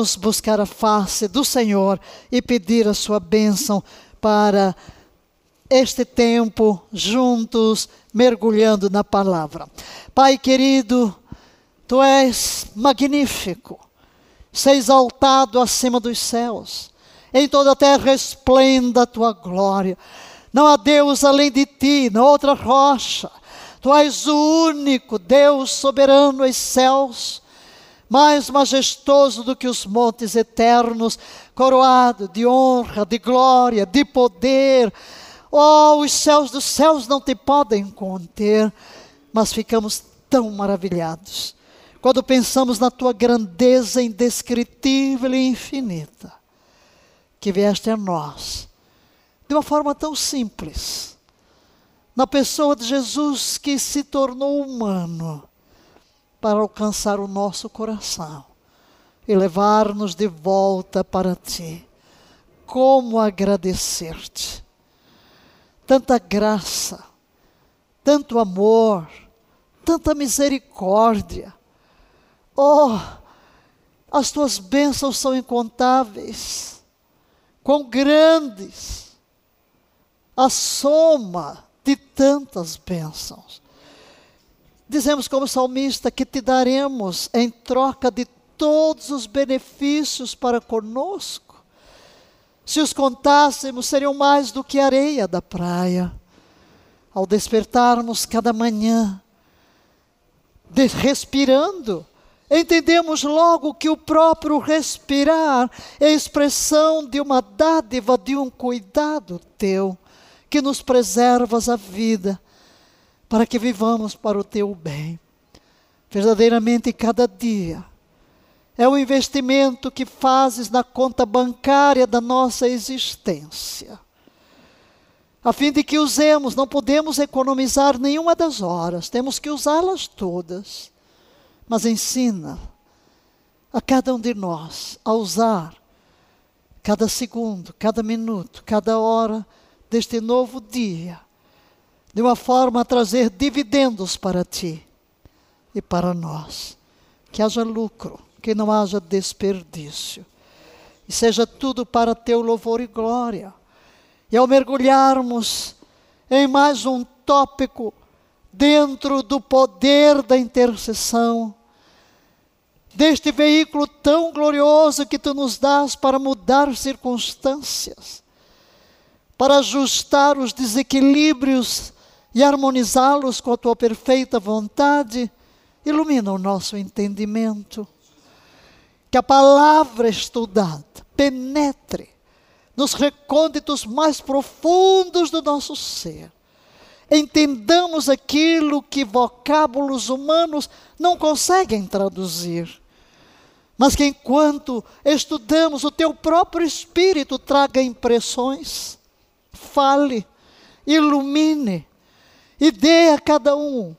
Vamos buscar a face do Senhor e pedir a sua bênção para este tempo juntos, mergulhando na palavra. Pai querido, tu és magnífico, sei exaltado acima dos céus, em toda a terra esplenda a tua glória. Não há Deus além de ti, não outra rocha. Tu és o único Deus soberano aos céus, mais majestoso do que os montes eternos, coroado de honra, de glória, de poder. Oh, os céus dos céus não te podem conter, mas ficamos tão maravilhados quando pensamos na tua grandeza indescritível e infinita, que vieste a nós de uma forma tão simples, na pessoa de Jesus que se tornou humano para alcançar o nosso coração e levar-nos de volta para ti. Como agradecer-te? Tanta graça, tanto amor, tanta misericórdia. Oh, as tuas bênçãos são incontáveis. Quão grandes a soma de tantas bênçãos. Dizemos como salmista que te daremos em troca de todos os benefícios para conosco. Se os contássemos, seriam mais do que areia da praia. Ao despertarmos cada manhã, respirando, entendemos logo que o próprio respirar é expressão de uma dádiva, de um cuidado teu, que nos preservas a vida para que vivamos para o teu bem. Verdadeiramente, cada dia é o investimento que fazes na conta bancária da nossa existência. A fim de que usemos, não podemos economizar nenhuma das horas, temos que usá-las todas. Mas ensina a cada um de nós a usar cada segundo, cada minuto, cada hora deste novo dia de uma forma a trazer dividendos para ti e para nós. Que haja lucro, que não haja desperdício. E seja tudo para teu louvor e glória. E ao mergulharmos em mais um tópico dentro do poder da intercessão, deste veículo tão glorioso que tu nos dás para mudar circunstâncias, para ajustar os desequilíbrios e harmonizá-los com a tua perfeita vontade, ilumina o nosso entendimento. Que a palavra estudada penetre nos recônditos mais profundos do nosso ser. Entendamos aquilo que vocábulos humanos não conseguem traduzir. Mas que enquanto estudamos, o teu próprio espírito traga impressões, fale, ilumine, e dê a cada um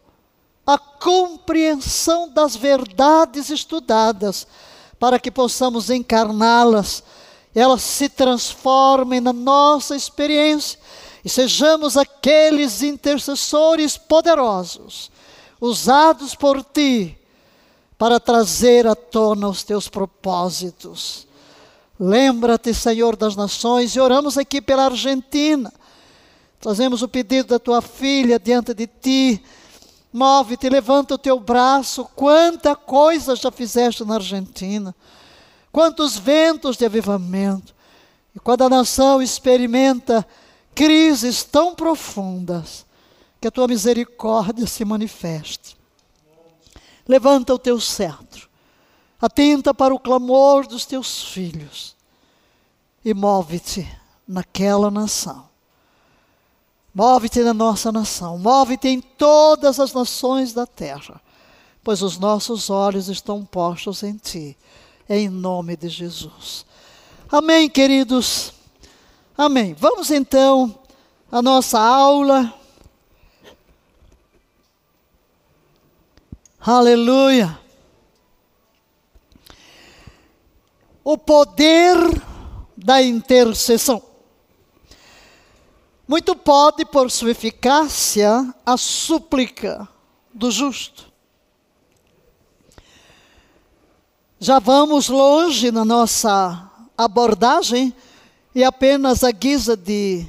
a compreensão das verdades estudadas, para que possamos encarná-las, elas se transformem na nossa experiência e sejamos aqueles intercessores poderosos, usados por ti para trazer à tona os teus propósitos. Lembra-te, Senhor das nações, e oramos aqui pela Argentina Trazemos o pedido da tua filha diante de ti. Move-te, levanta o teu braço. Quanta coisa já fizeste na Argentina. Quantos ventos de avivamento. E quando a nação experimenta crises tão profundas, que a tua misericórdia se manifeste. Levanta o teu cetro, atenta para o clamor dos teus filhos e move-te naquela nação Move-te na nossa nação, move-te em todas as nações da terra, pois os nossos olhos estão postos em ti, em nome de Jesus. Amém, queridos. Amém. Vamos então à nossa aula. Aleluia. O poder da intercessão. Muito pode, por sua eficácia, a súplica do justo. Já vamos longe na nossa abordagem e apenas a guisa de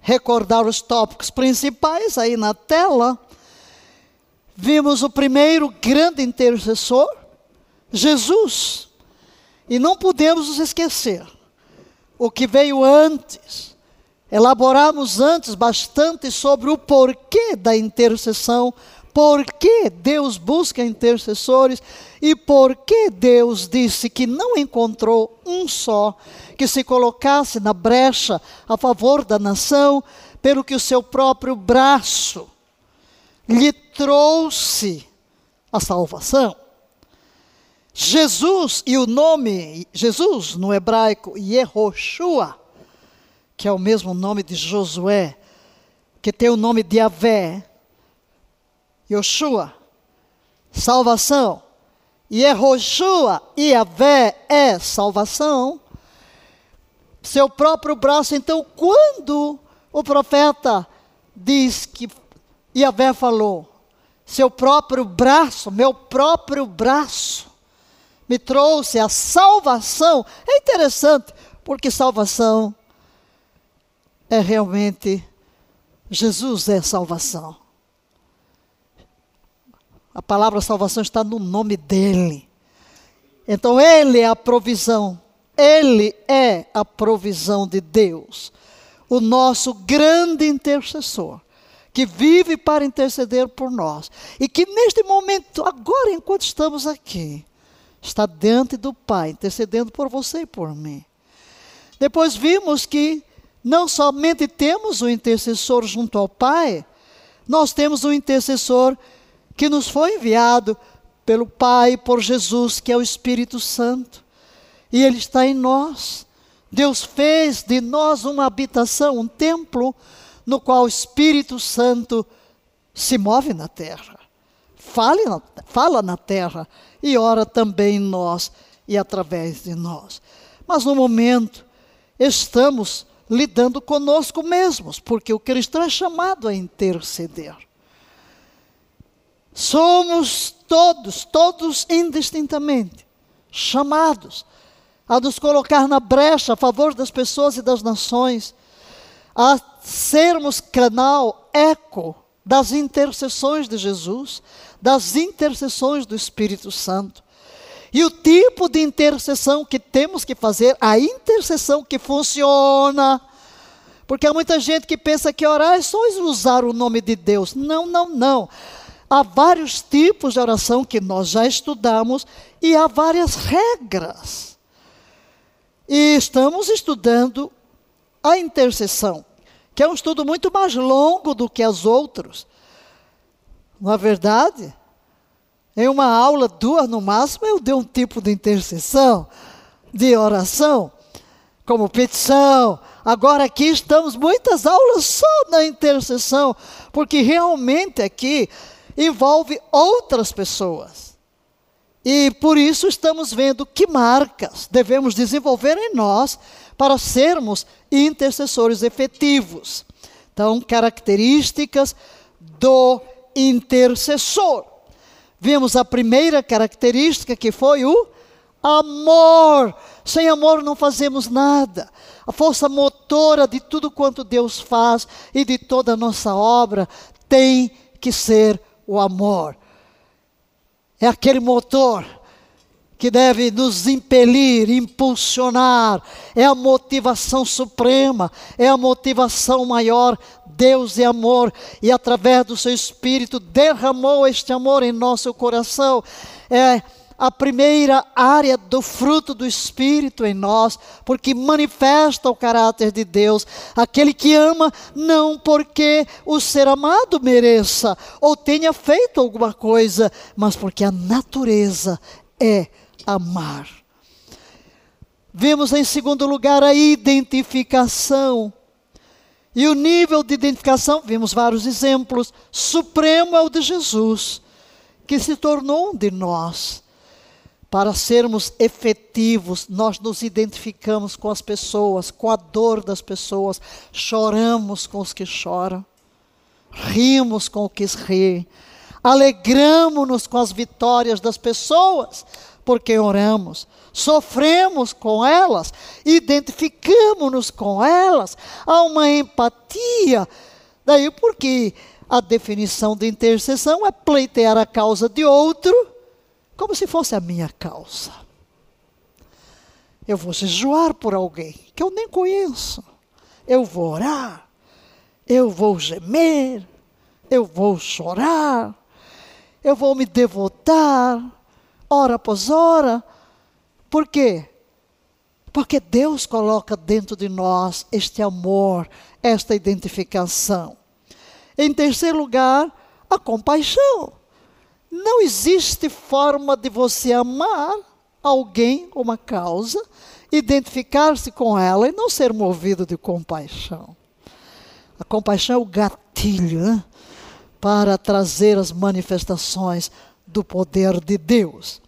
recordar os tópicos principais aí na tela, vimos o primeiro grande intercessor, Jesus. E não podemos nos esquecer o que veio antes. Elaboramos antes bastante sobre o porquê da intercessão, por que Deus busca intercessores e por que Deus disse que não encontrou um só que se colocasse na brecha a favor da nação, pelo que o seu próprio braço lhe trouxe a salvação. Jesus e o nome Jesus no hebraico Yehoshua, que é o mesmo nome de Josué, que tem o nome de Avé, Yoshua, salvação. Yehoshua e Avé é salvação. Seu próprio braço, então, quando o profeta diz que Yahvé falou, seu próprio braço, meu próprio braço, me trouxe a salvação. É interessante, porque salvação é realmente Jesus é salvação. A palavra salvação está no nome dele. Então ele é a provisão. Ele é a provisão de Deus. O nosso grande intercessor que vive para interceder por nós e que neste momento, agora enquanto estamos aqui, está diante do Pai, intercedendo por você e por mim. Depois vimos que não somente temos o intercessor junto ao Pai, nós temos o intercessor que nos foi enviado pelo Pai, por Jesus, que é o Espírito Santo. E ele está em nós. Deus fez de nós uma habitação, um templo, no qual o Espírito Santo se move na terra, fala, fala na terra e ora também em nós e através de nós. Mas no momento, estamos lidando conosco mesmos, porque o cristão é chamado a interceder. Somos todos, todos indistintamente, chamados a nos colocar na brecha a favor das pessoas e das nações, a sermos canal, eco das intercessões de Jesus, das intercessões do Espírito Santo. E o tipo de intercessão que temos que fazer, a intercessão que funciona, porque há muita gente que pensa que orar é só usar o nome de Deus. Não, não, não. Há vários tipos de oração que nós já estudamos e há várias regras. E estamos estudando a intercessão que é um estudo muito mais longo do que os outros. Na é verdade, em uma aula, duas no máximo, eu dei um tipo de intercessão, de oração, como petição. Agora aqui estamos muitas aulas só na intercessão, porque realmente aqui envolve outras pessoas. E por isso estamos vendo que marcas devemos desenvolver em nós para sermos intercessores efetivos. Então, características do intercessor. Vimos a primeira característica que foi o amor. Sem amor não fazemos nada. A força motora de tudo quanto Deus faz e de toda a nossa obra tem que ser o amor. É aquele motor que deve nos impelir, impulsionar, é a motivação suprema, é a motivação maior. Deus é amor e através do seu Espírito derramou este amor em nosso coração. É a primeira área do fruto do Espírito em nós, porque manifesta o caráter de Deus. Aquele que ama, não porque o ser amado mereça ou tenha feito alguma coisa, mas porque a natureza é amar. Vemos em segundo lugar a identificação. E o nível de identificação, vimos vários exemplos. Supremo é o de Jesus, que se tornou um de nós. Para sermos efetivos, nós nos identificamos com as pessoas, com a dor das pessoas, choramos com os que choram, rimos com os que riem, alegramos-nos com as vitórias das pessoas, por quem oramos, sofremos com elas, identificamos-nos com elas, há uma empatia. Daí porque a definição de intercessão é pleitear a causa de outro como se fosse a minha causa. Eu vou jejuar por alguém que eu nem conheço. Eu vou orar. Eu vou gemer. Eu vou chorar. Eu vou me devotar, hora após hora. Por quê? Porque Deus coloca dentro de nós este amor, esta identificação. Em terceiro lugar, a compaixão. Não existe forma de você amar alguém, uma causa, identificar-se com ela e não ser movido de compaixão. A compaixão é o gatilho né, para trazer as manifestações do poder de Deus.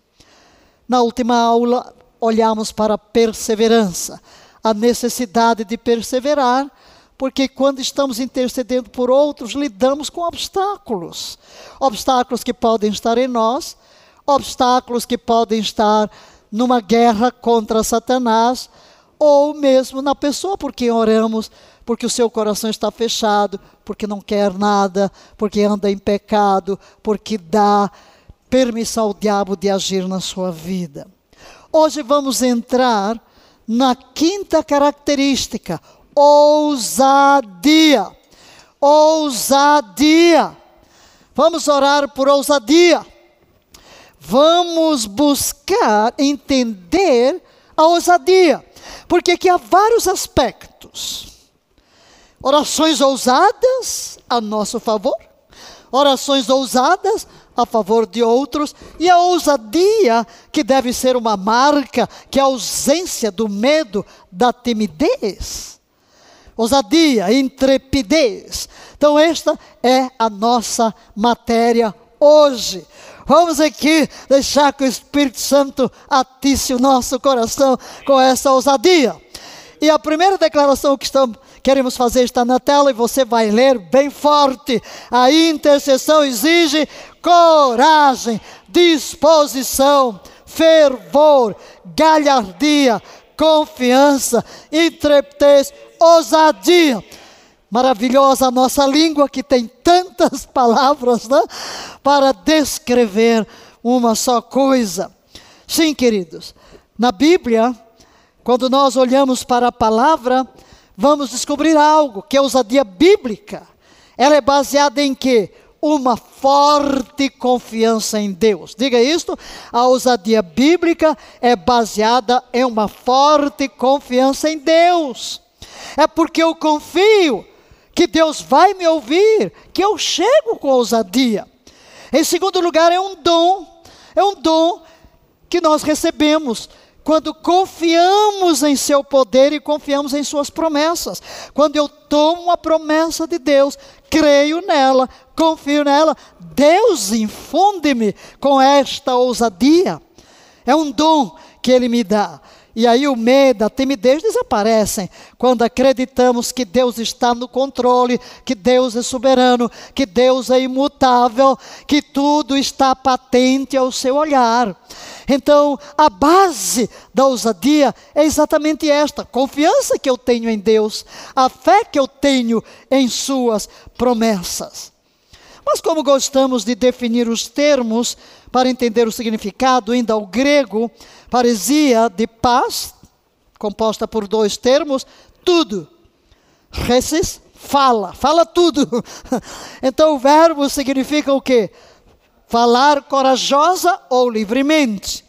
Na última aula, olhamos para a perseverança, a necessidade de perseverar porque quando estamos intercedendo por outros, lidamos com obstáculos. Obstáculos que podem estar em nós, obstáculos que podem estar numa guerra contra Satanás, ou mesmo na pessoa por quem oramos, porque o seu coração está fechado, porque não quer nada, porque anda em pecado, porque dá permissão ao diabo de agir na sua vida. Hoje vamos entrar na quinta característica, ousadia. Ousadia. Vamos orar por ousadia. Vamos buscar entender a ousadia, porque aqui há vários aspectos. Orações ousadas a nosso favor, orações ousadas a favor de outros, e a ousadia, que deve ser uma marca, que é a ausência do medo, da timidez ousadia, intrepidez. Então, esta é a nossa matéria hoje. Vamos aqui deixar que o Espírito Santo atice o nosso coração com essa ousadia. E a primeira declaração que estamos, queremos fazer está na tela e você vai ler bem forte. A intercessão exige coragem, disposição, fervor, galhardia, confiança, intrepidez, ousadia. Maravilhosa a nossa língua que tem tantas palavras né, para descrever uma só coisa. Sim, queridos, na Bíblia, quando nós olhamos para a palavra, vamos descobrir algo que é ousadia bíblica. Ela é baseada em quê? Uma forte confiança em Deus. Diga isto: a ousadia bíblica é baseada em uma forte confiança em Deus. É porque eu confio que Deus vai me ouvir, que eu chego com ousadia. Em segundo lugar, é um dom, é um dom que nós recebemos quando confiamos em seu poder e confiamos em suas promessas. Quando eu tomo a promessa de Deus, creio nela, confio nela, Deus infunde-me com esta ousadia. É um dom que Ele me dá. E aí o medo, a timidez desaparecem quando acreditamos que Deus está no controle, que Deus é soberano, que Deus é imutável, que tudo está patente ao seu olhar. Então, a base da ousadia é exatamente esta: confiança que eu tenho em Deus, a fé que eu tenho em Suas promessas. Mas, como gostamos de definir os termos para entender o significado, ainda ao grego, paresia de paz, composta por dois termos, tudo. Reces, fala, fala tudo. Então o verbo significa o quê? Falar corajosa ou livremente.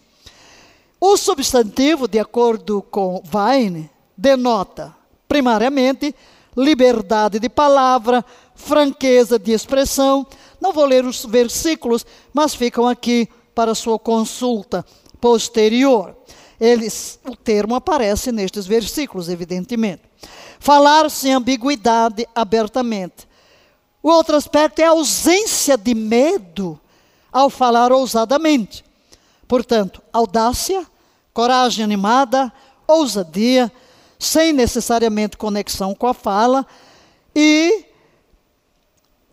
O substantivo, de acordo com Vine, denota, primariamente, liberdade de palavra, franqueza de expressão. Não vou ler os versículos, mas ficam aqui para sua consulta posterior. Eles, o termo aparece nestes versículos, evidentemente. Falar sem ambiguidade abertamente. O outro aspecto é a ausência de medo ao falar ousadamente. Portanto, audácia, coragem animada, ousadia, sem necessariamente conexão com a fala, e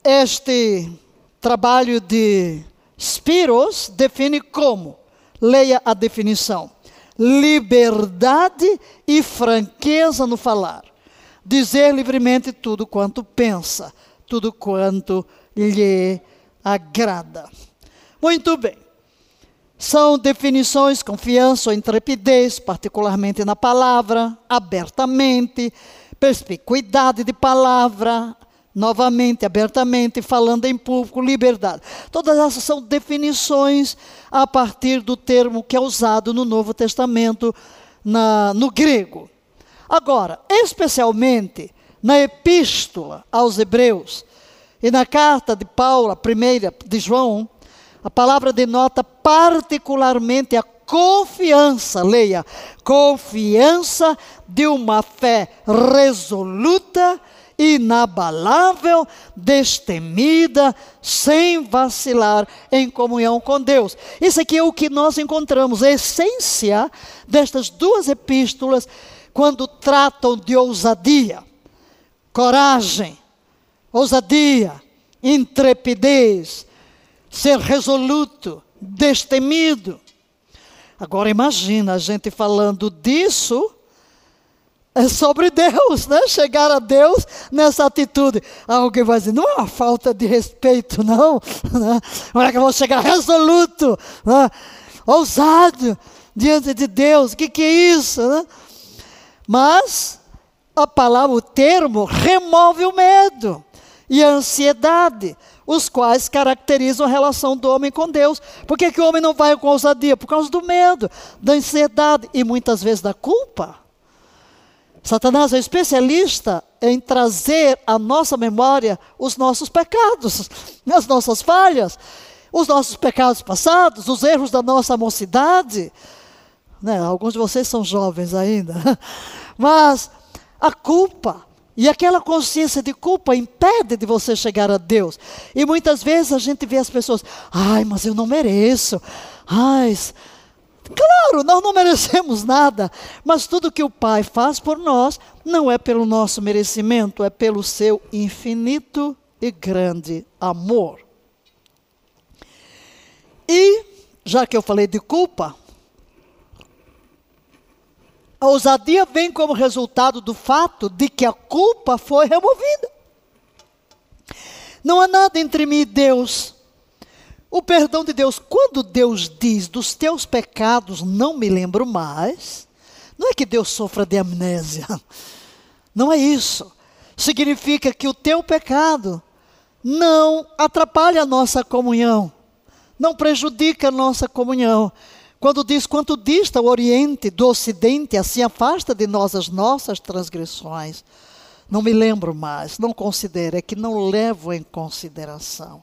este trabalho de Spiros define como Leia a definição: liberdade e franqueza no falar. Dizer livremente tudo quanto pensa, tudo quanto lhe agrada. Muito bem. São definições confiança ou intrepidez, particularmente na palavra, abertamente, perspicuidade de palavra, novamente, abertamente, falando em público, liberdade. Todas essas são definições a partir do termo que é usado no Novo Testamento, na, no grego. Agora, especialmente na epístola aos Hebreus e na carta de Paulo, a primeira de João, a palavra denota particularmente a confiança, leia, confiança de uma fé resoluta, inabalável, destemida, sem vacilar em comunhão com Deus. Isso aqui é o que nós encontramos, a essência destas duas epístolas, quando tratam de ousadia, coragem, ousadia, intrepidez, ser resoluto, destemido. Agora imagina a gente falando disso é sobre Deus, né? Chegar a Deus nessa atitude. Alguém vai dizer, não é uma falta de respeito, não. Né? Como é que eu vou chegar resoluto, né? ousado diante de Deus? O que, que é isso? Né? Mas a palavra, o termo, remove o medo e a ansiedade os quais caracterizam a relação do homem com Deus. Por que, que o homem não vai com ousadia? Por causa do medo, da ansiedade e muitas vezes da culpa. Satanás é especialista em trazer à nossa memória os nossos pecados, as nossas falhas, os nossos pecados passados, os erros da nossa mocidade. Né? Alguns de vocês são jovens ainda, mas a culpa, e aquela consciência de culpa impede de você chegar a Deus. E muitas vezes a gente vê as pessoas, ai, mas eu não mereço. Ai, claro, nós não merecemos nada. Mas tudo que o Pai faz por nós não é pelo nosso merecimento, é pelo seu infinito e grande amor. E, já que eu falei de culpa, a ousadia vem como resultado do fato de que a culpa foi removida. Não há nada entre mim e Deus. O perdão de Deus, quando Deus diz dos teus pecados não me lembro mais, não é que Deus sofra de amnésia. Não é isso. Significa que o teu pecado não atrapalha a nossa comunhão, não prejudica a nossa comunhão. Quando diz quanto dista o Oriente do Ocidente, assim afasta de nós as nossas transgressões. Não me lembro mais, não considero, é que não levo em consideração.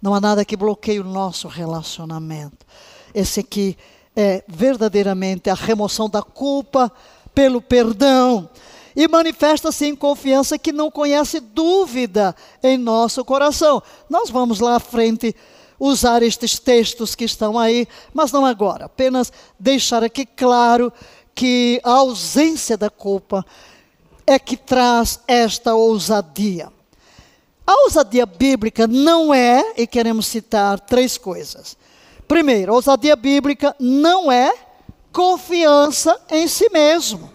Não há nada que bloqueie o nosso relacionamento. Esse aqui é verdadeiramente a remoção da culpa pelo perdão. E manifesta-se em confiança que não conhece dúvida em nosso coração. Nós vamos lá à frente usar estes textos que estão aí, mas não agora, apenas deixar aqui claro que a ausência da culpa é que traz esta ousadia. A ousadia bíblica não é, e queremos citar três coisas. Primeiro, a ousadia bíblica não é confiança em si mesmo.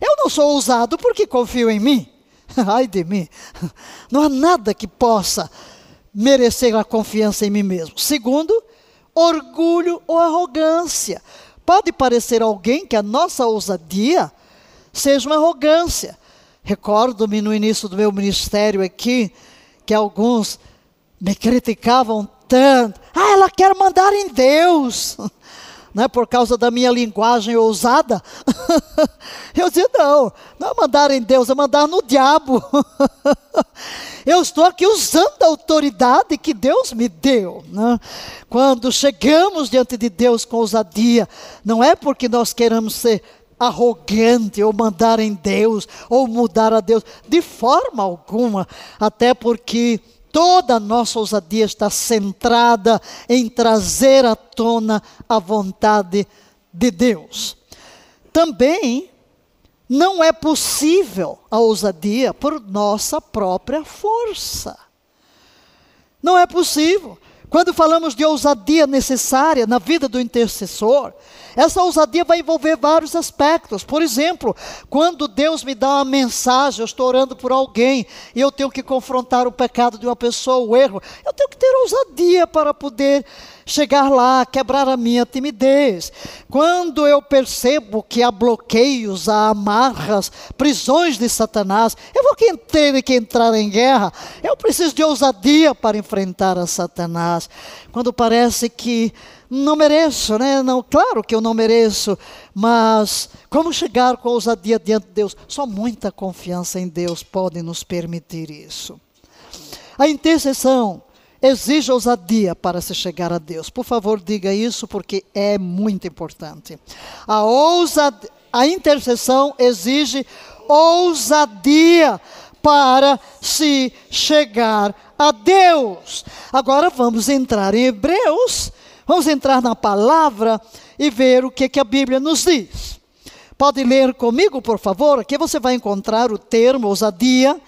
Eu não sou ousado porque confio em mim. Ai de mim. Não há nada que possa merecer a confiança em mim mesmo. Segundo, orgulho ou arrogância. Pode parecer alguém que a nossa ousadia seja uma arrogância. Recordo-me no início do meu ministério aqui que alguns me criticavam tanto. Ah, ela quer mandar em Deus. Né, por causa da minha linguagem ousada. Eu dizia, não, não é mandar em Deus, é mandar no diabo. Eu estou aqui usando a autoridade que Deus me deu. Né? Quando chegamos diante de Deus com ousadia, não é porque nós queremos ser arrogante ou mandar em Deus ou mudar a Deus, de forma alguma, até porque toda a nossa ousadia está centrada em trazer à tona a vontade de Deus. Também não é possível a ousadia por nossa própria força. Não é possível, Quando falamos de ousadia necessária na vida do intercessor, essa ousadia vai envolver vários aspectos. Por exemplo, quando Deus me dá uma mensagem, eu estou orando por alguém e eu tenho que confrontar o pecado de uma pessoa, o erro, eu tenho que ter ousadia para poder chegar lá, quebrar a minha timidez. Quando eu percebo que há bloqueios, há amarras, prisões de Satanás, eu vou ter que entrar em guerra. Eu preciso de ousadia para enfrentar a Satanás. Quando parece que não mereço, né? Não, claro que eu não mereço, mas como chegar com ousadia diante de Deus? Só muita confiança em Deus pode nos permitir isso. A intercessão exige ousadia para se chegar a Deus. Por favor, diga isso porque é muito importante. A ousadia, a intercessão exige ousadia para se chegar a Deus. Agora vamos entrar em Hebreus, vamos entrar na palavra e ver o que, que a Bíblia nos diz. Pode ler comigo, por favor? Aqui você vai encontrar o termo ousadia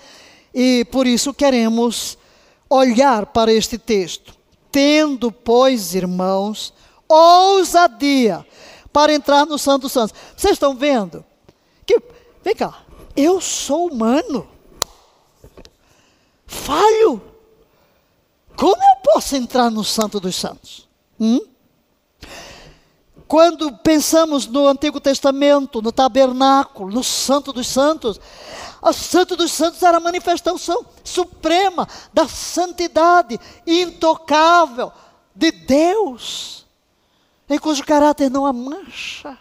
e por isso queremos olhar para este texto. Tendo, pois, irmãos, ousadia para entrar no Santo Santos. Vocês estão vendo? Que, vem cá, eu sou humano. Falho. Como eu posso entrar no Santo dos Santos? Hum? Quando pensamos no Antigo Testamento, no tabernáculo, no Santo dos Santos, o Santo dos Santos era a manifestação suprema da santidade intocável de Deus, em cujo caráter não há mancha.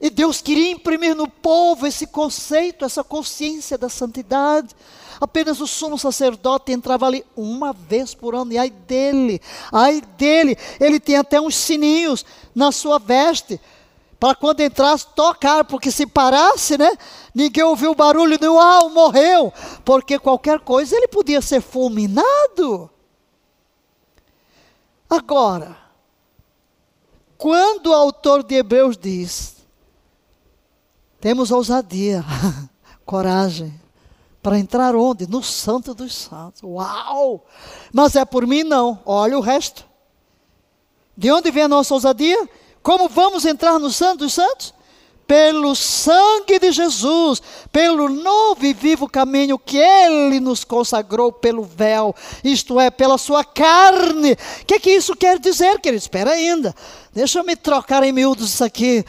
E Deus queria imprimir no povo esse conceito, essa consciência da santidade. Apenas o sumo sacerdote entrava ali uma vez por ano, e ai dele, ai dele, ele tinha até uns sininhos na sua veste, para quando entrasse tocar, porque se parasse, né? Ninguém ouviu o barulho, nem uau, morreu, porque qualquer coisa ele podia ser fulminado. Agora, quando o autor de Hebreus diz, temos ousadia, coragem, para entrar onde? No Santo dos Santos. Uau! Mas é por mim não, olha o resto. De onde vem a nossa ousadia? Como vamos entrar no Santo dos Santos? Pelo sangue de Jesus, pelo novo e vivo caminho que Ele nos consagrou pelo véu, isto é, pela sua carne. O que, que isso quer dizer, querido? Espera ainda. Deixa eu me trocar em miúdos isso aqui.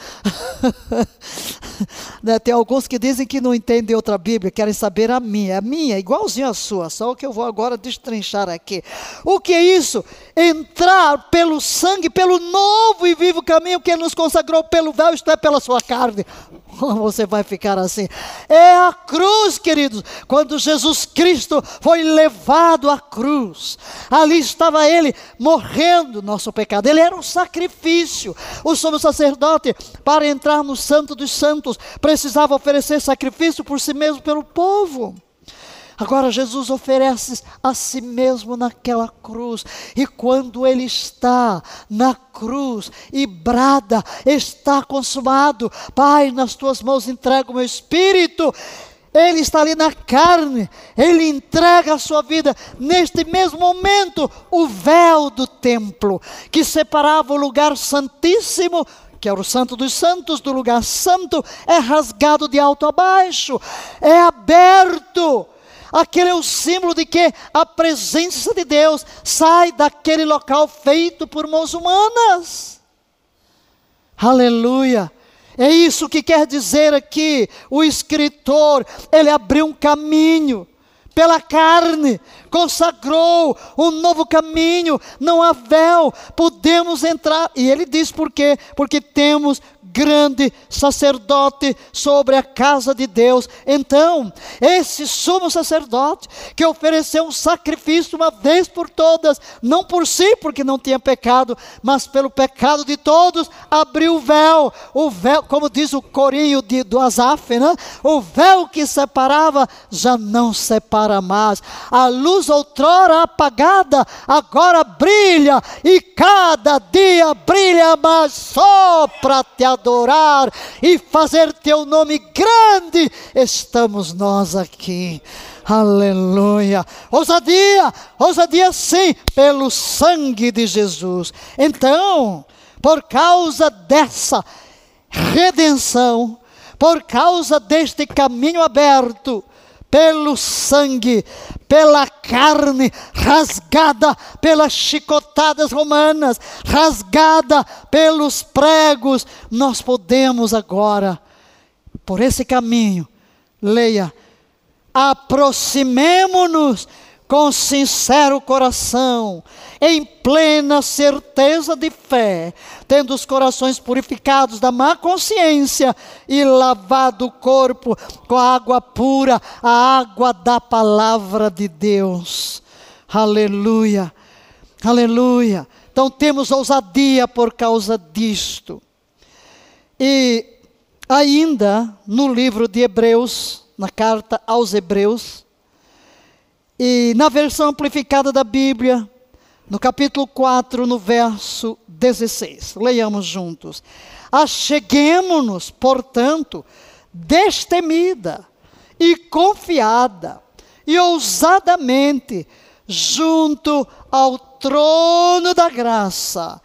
né, tem alguns que dizem que não entendem outra Bíblia, querem saber a minha. A minha igualzinha a sua, só o que eu vou agora destrinchar aqui. O que é isso? Entrar pelo sangue, pelo novo e vivo caminho que Ele nos consagrou pelo véu, isto é, pela sua carne. Você vai ficar assim. É a cruz, queridos. Quando Jesus Cristo foi levado à cruz, ali estava Ele morrendo nosso pecado. Ele era um sacrifício. O sumo sacerdote, para entrar no Santo dos Santos, precisava oferecer sacrifício por si mesmo, pelo povo. Agora Jesus oferece a si mesmo naquela cruz, e quando ele está na cruz e brada, está consumado, Pai, nas tuas mãos entrego o meu espírito. Ele está ali na carne, ele entrega a sua vida. Neste mesmo momento, o véu do templo, que separava o lugar santíssimo que era o Santo dos Santos, do lugar santo, é rasgado de alto a baixo, é aberto Aquele é o símbolo de que a presença de Deus sai daquele local feito por mãos humanas. Aleluia. É isso que quer dizer aqui o escritor, ele abriu um caminho pela carne, consagrou um novo caminho, não há véu, podemos entrar. E ele diz por quê? Porque temos grande sacerdote sobre a casa de Deus. Então, esse sumo sacerdote que ofereceu um sacrifício uma vez por todas, não por si, porque não tinha pecado, mas pelo pecado de todos, abriu o véu. O véu, como diz o corinho de, do Azaf, né? O véu que separava já não separa mais. A luz outrora apagada, agora brilha e cada dia brilha mais só para te adorar adorar e fazer teu nome grande, estamos nós aqui. Aleluia. Ousadia, ousadia sim, pelo sangue de Jesus. Então, por causa dessa redenção, por causa deste caminho aberto, pelo sangue, pela carne rasgada pelas chicotadas romanas, rasgada pelos pregos, nós podemos agora, por esse caminho, leia, aproximemo-nos com sincero coração, em plena certeza de fé, tendo os corações purificados da má consciência e lavado o corpo com a água pura, a água da palavra de Deus. Aleluia, aleluia. Então temos ousadia por causa disto. E ainda no livro de Hebreus, na carta aos Hebreus, e na versão amplificada da Bíblia, no capítulo 4, no verso 16. Leiamos juntos. Acheguemo-nos, portanto, destemida e confiada e ousadamente junto ao trono da graça,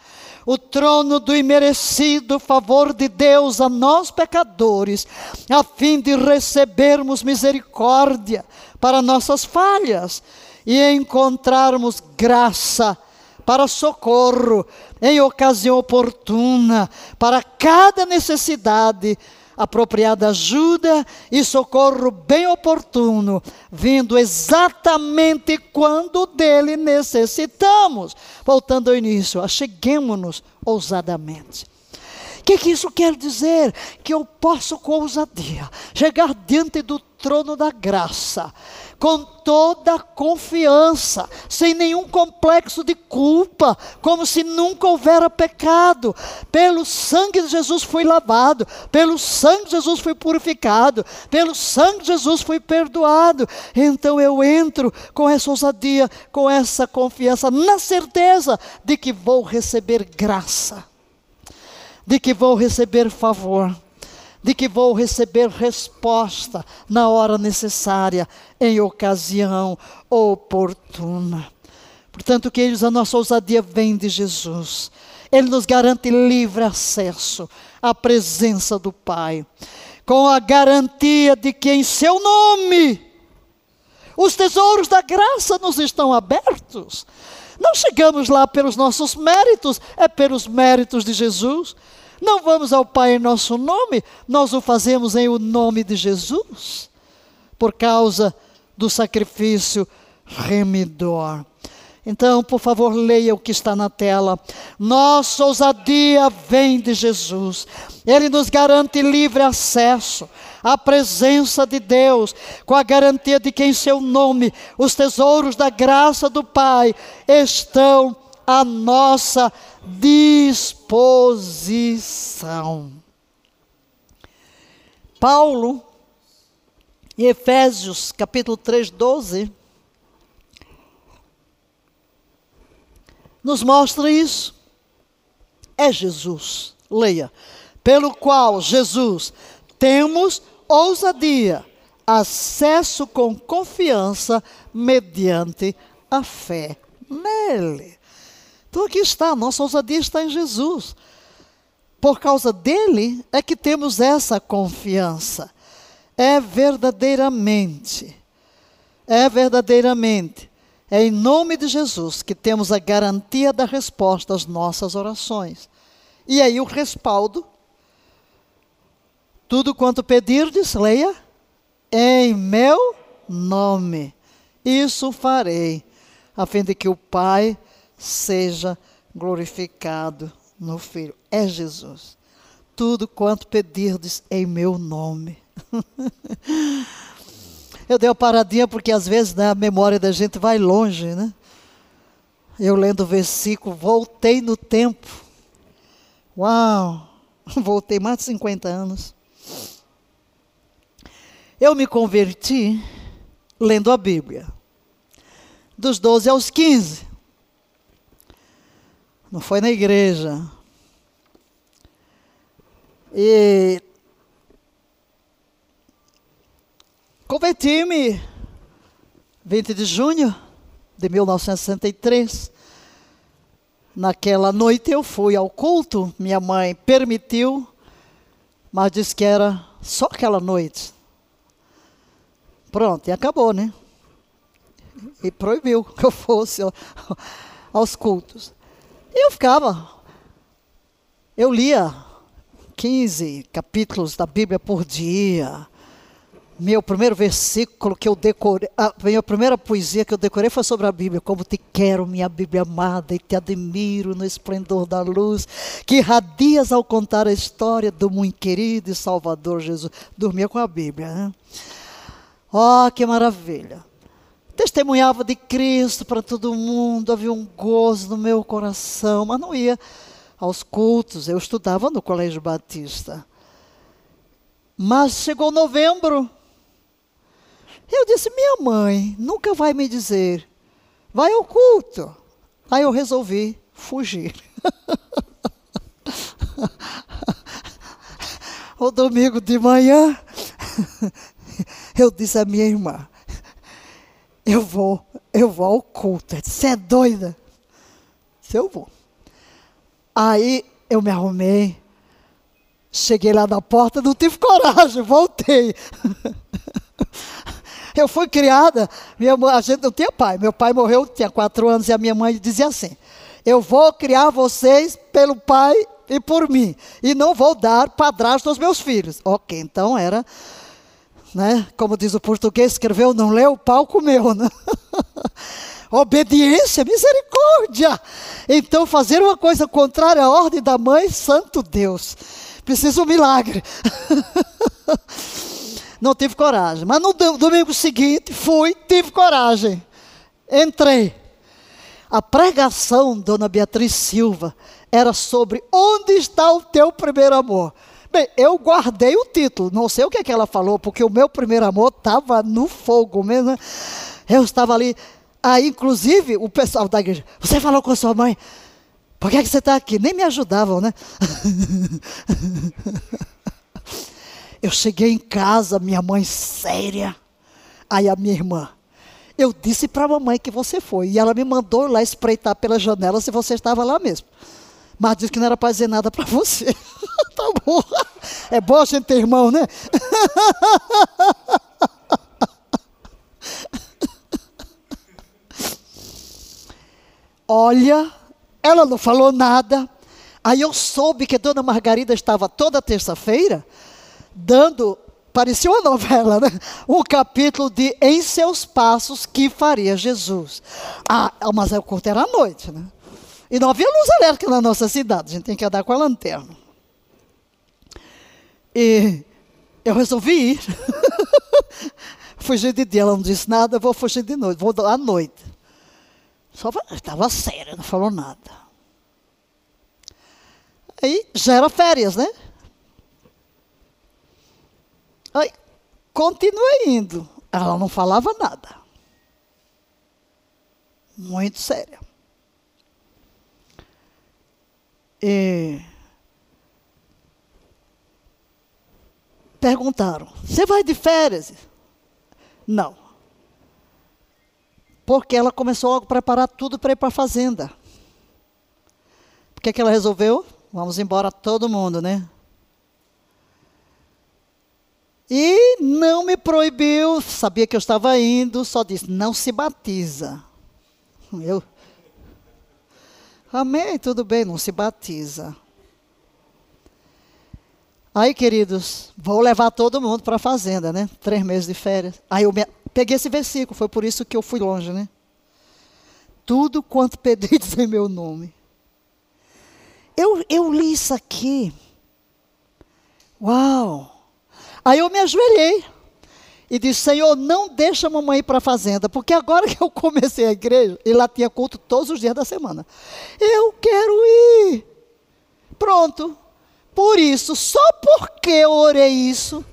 o trono do imerecido favor de Deus a nós pecadores, a fim de recebermos misericórdia para nossas falhas e encontrarmos graça para socorro em ocasião oportuna para cada necessidade, apropriada ajuda e socorro bem oportuno, vindo exatamente quando dele necessitamos. Voltando ao início, acheguemos-nos ousadamente. O que, que isso quer dizer? Que eu posso com ousadia chegar diante do trono da graça, com toda confiança, sem nenhum complexo de culpa, como se nunca houvera pecado. Pelo sangue de Jesus fui lavado, pelo sangue de Jesus fui purificado, pelo sangue de Jesus fui perdoado. Então eu entro com essa ousadia, com essa confiança, na certeza de que vou receber graça, de que vou receber favor de que vou receber resposta na hora necessária, em ocasião oportuna. Portanto, queridos, a nossa ousadia vem de Jesus. Ele nos garante livre acesso à presença do Pai, com a garantia de que em seu nome os tesouros da graça nos estão abertos. Não chegamos lá pelos nossos méritos, é pelos méritos de Jesus. Não vamos ao Pai em nosso nome, nós o fazemos em o nome de Jesus, por causa do sacrifício remidor. Então, por favor, leia o que está na tela. Nossa ousadia vem de Jesus. Ele nos garante livre acesso à presença de Deus, com a garantia de que em seu nome os tesouros da graça do Pai estão à nossa disposição. Paulo, em Efésios capítulo 3, 12, nos mostra isso. É Jesus, leia, pelo qual Jesus temos ousadia, acesso com confiança mediante a fé nele. Então aqui está, nossa ousadia está em Jesus. Por causa dele é que temos essa confiança. É verdadeiramente, é verdadeiramente, é em nome de Jesus que temos a garantia da resposta às nossas orações. E aí o respaldo. Tudo quanto pedirdes, leia, em meu nome. Isso farei, a fim de que o Pai seja glorificado no Filho. É Jesus. Tudo quanto pedirdes em meu nome. Eu dei uma paradinha porque às vezes né, a memória da gente vai longe, né? Eu lendo o versículo, voltei no tempo. Uau! Voltei mais de 50 anos. Eu me converti lendo a Bíblia. Dos 12 aos 15. Não foi na igreja. E converti-me 20 de junho de 1963. Naquela noite eu fui ao culto, minha mãe permitiu, mas disse que era só aquela noite. Pronto, e acabou, né? E proibiu que eu fosse aos cultos. Eu ficava. Eu lia 15 capítulos da Bíblia por dia. Meu primeiro versículo que eu decorei, a minha primeira poesia que eu decorei foi sobre a Bíblia. Como te quero, minha Bíblia amada, e te admiro no esplendor da luz, que irradias ao contar a história do muito querido e Salvador Jesus. Dormia com a Bíblia, né? Oh, que maravilha! Testemunhava de Cristo para todo mundo, havia um gozo no meu coração, mas não ia aos cultos, eu estudava no Colégio Batista. Mas chegou novembro, eu disse: minha mãe nunca vai me dizer, vai ao culto. Aí eu resolvi fugir. o domingo de manhã, eu disse à minha irmã: eu vou, eu vou ao culto. Você é doida? Se eu vou. Aí eu me arrumei, cheguei lá na porta, não tive coragem, voltei. Eu fui criada, minha mãe, a gente não tinha pai. Meu pai morreu, tinha quatro anos, e a minha mãe dizia assim: Eu vou criar vocês pelo pai e por mim, e não vou dar padrasto aos meus filhos. Ok, então era, né? Como diz o português, escreveu, não leu, pau comeu, né? Obediência, misericórdia. Então, fazer uma coisa contrária à ordem da mãe, santo Deus. Precisa um milagre. não tive coragem. Mas no domingo seguinte, fui, tive coragem. Entrei. A pregação, dona Beatriz Silva, era sobre onde está o teu primeiro amor. Bem, eu guardei o título, não sei o que, é que ela falou, porque o meu primeiro amor estava no fogo mesmo. Né? Eu estava ali. Aí, inclusive, o pessoal da igreja, você falou com a sua mãe, por que, é que você está aqui? Nem me ajudavam, né? Eu cheguei em casa, minha mãe séria. Aí a minha irmã, eu disse para a mamãe que você foi. E ela me mandou lá espreitar pela janela se você estava lá mesmo. Mas disse que não era para dizer nada para você. tá bom. É bom a gente ter irmão, né? Olha, ela não falou nada. Aí eu soube que Dona Margarida estava toda terça-feira dando, parecia uma novela, né? Um capítulo de Em Seus Passos que faria Jesus. Ah, mas o culto era à noite, né? E não havia luz elétrica na nossa cidade, a gente tem que andar com a lanterna. E eu resolvi ir. fugir de dia, ela não disse nada, vou fugir de noite, vou à noite. Só estava séria, não falou nada. Aí já era férias, né? Aí, continuei indo. Ela não falava nada. Muito séria. E perguntaram: Você vai de férias? Não. Porque ela começou a preparar tudo para ir para a fazenda. O que, é que ela resolveu? Vamos embora todo mundo, né? E não me proibiu, sabia que eu estava indo, só disse: não se batiza. Eu. Amém, tudo bem, não se batiza. Aí, queridos, vou levar todo mundo para a fazenda, né? Três meses de férias. Aí eu me... peguei esse versículo, foi por isso que eu fui longe, né? Tudo quanto pedis em meu nome. Eu, eu li isso aqui. Uau! Aí eu me ajoelhei e disse: Senhor, não deixa a mamãe ir para a fazenda, porque agora que eu comecei a igreja, e lá tinha culto todos os dias da semana. Eu quero ir. Pronto. Por isso, só porque eu orei isso,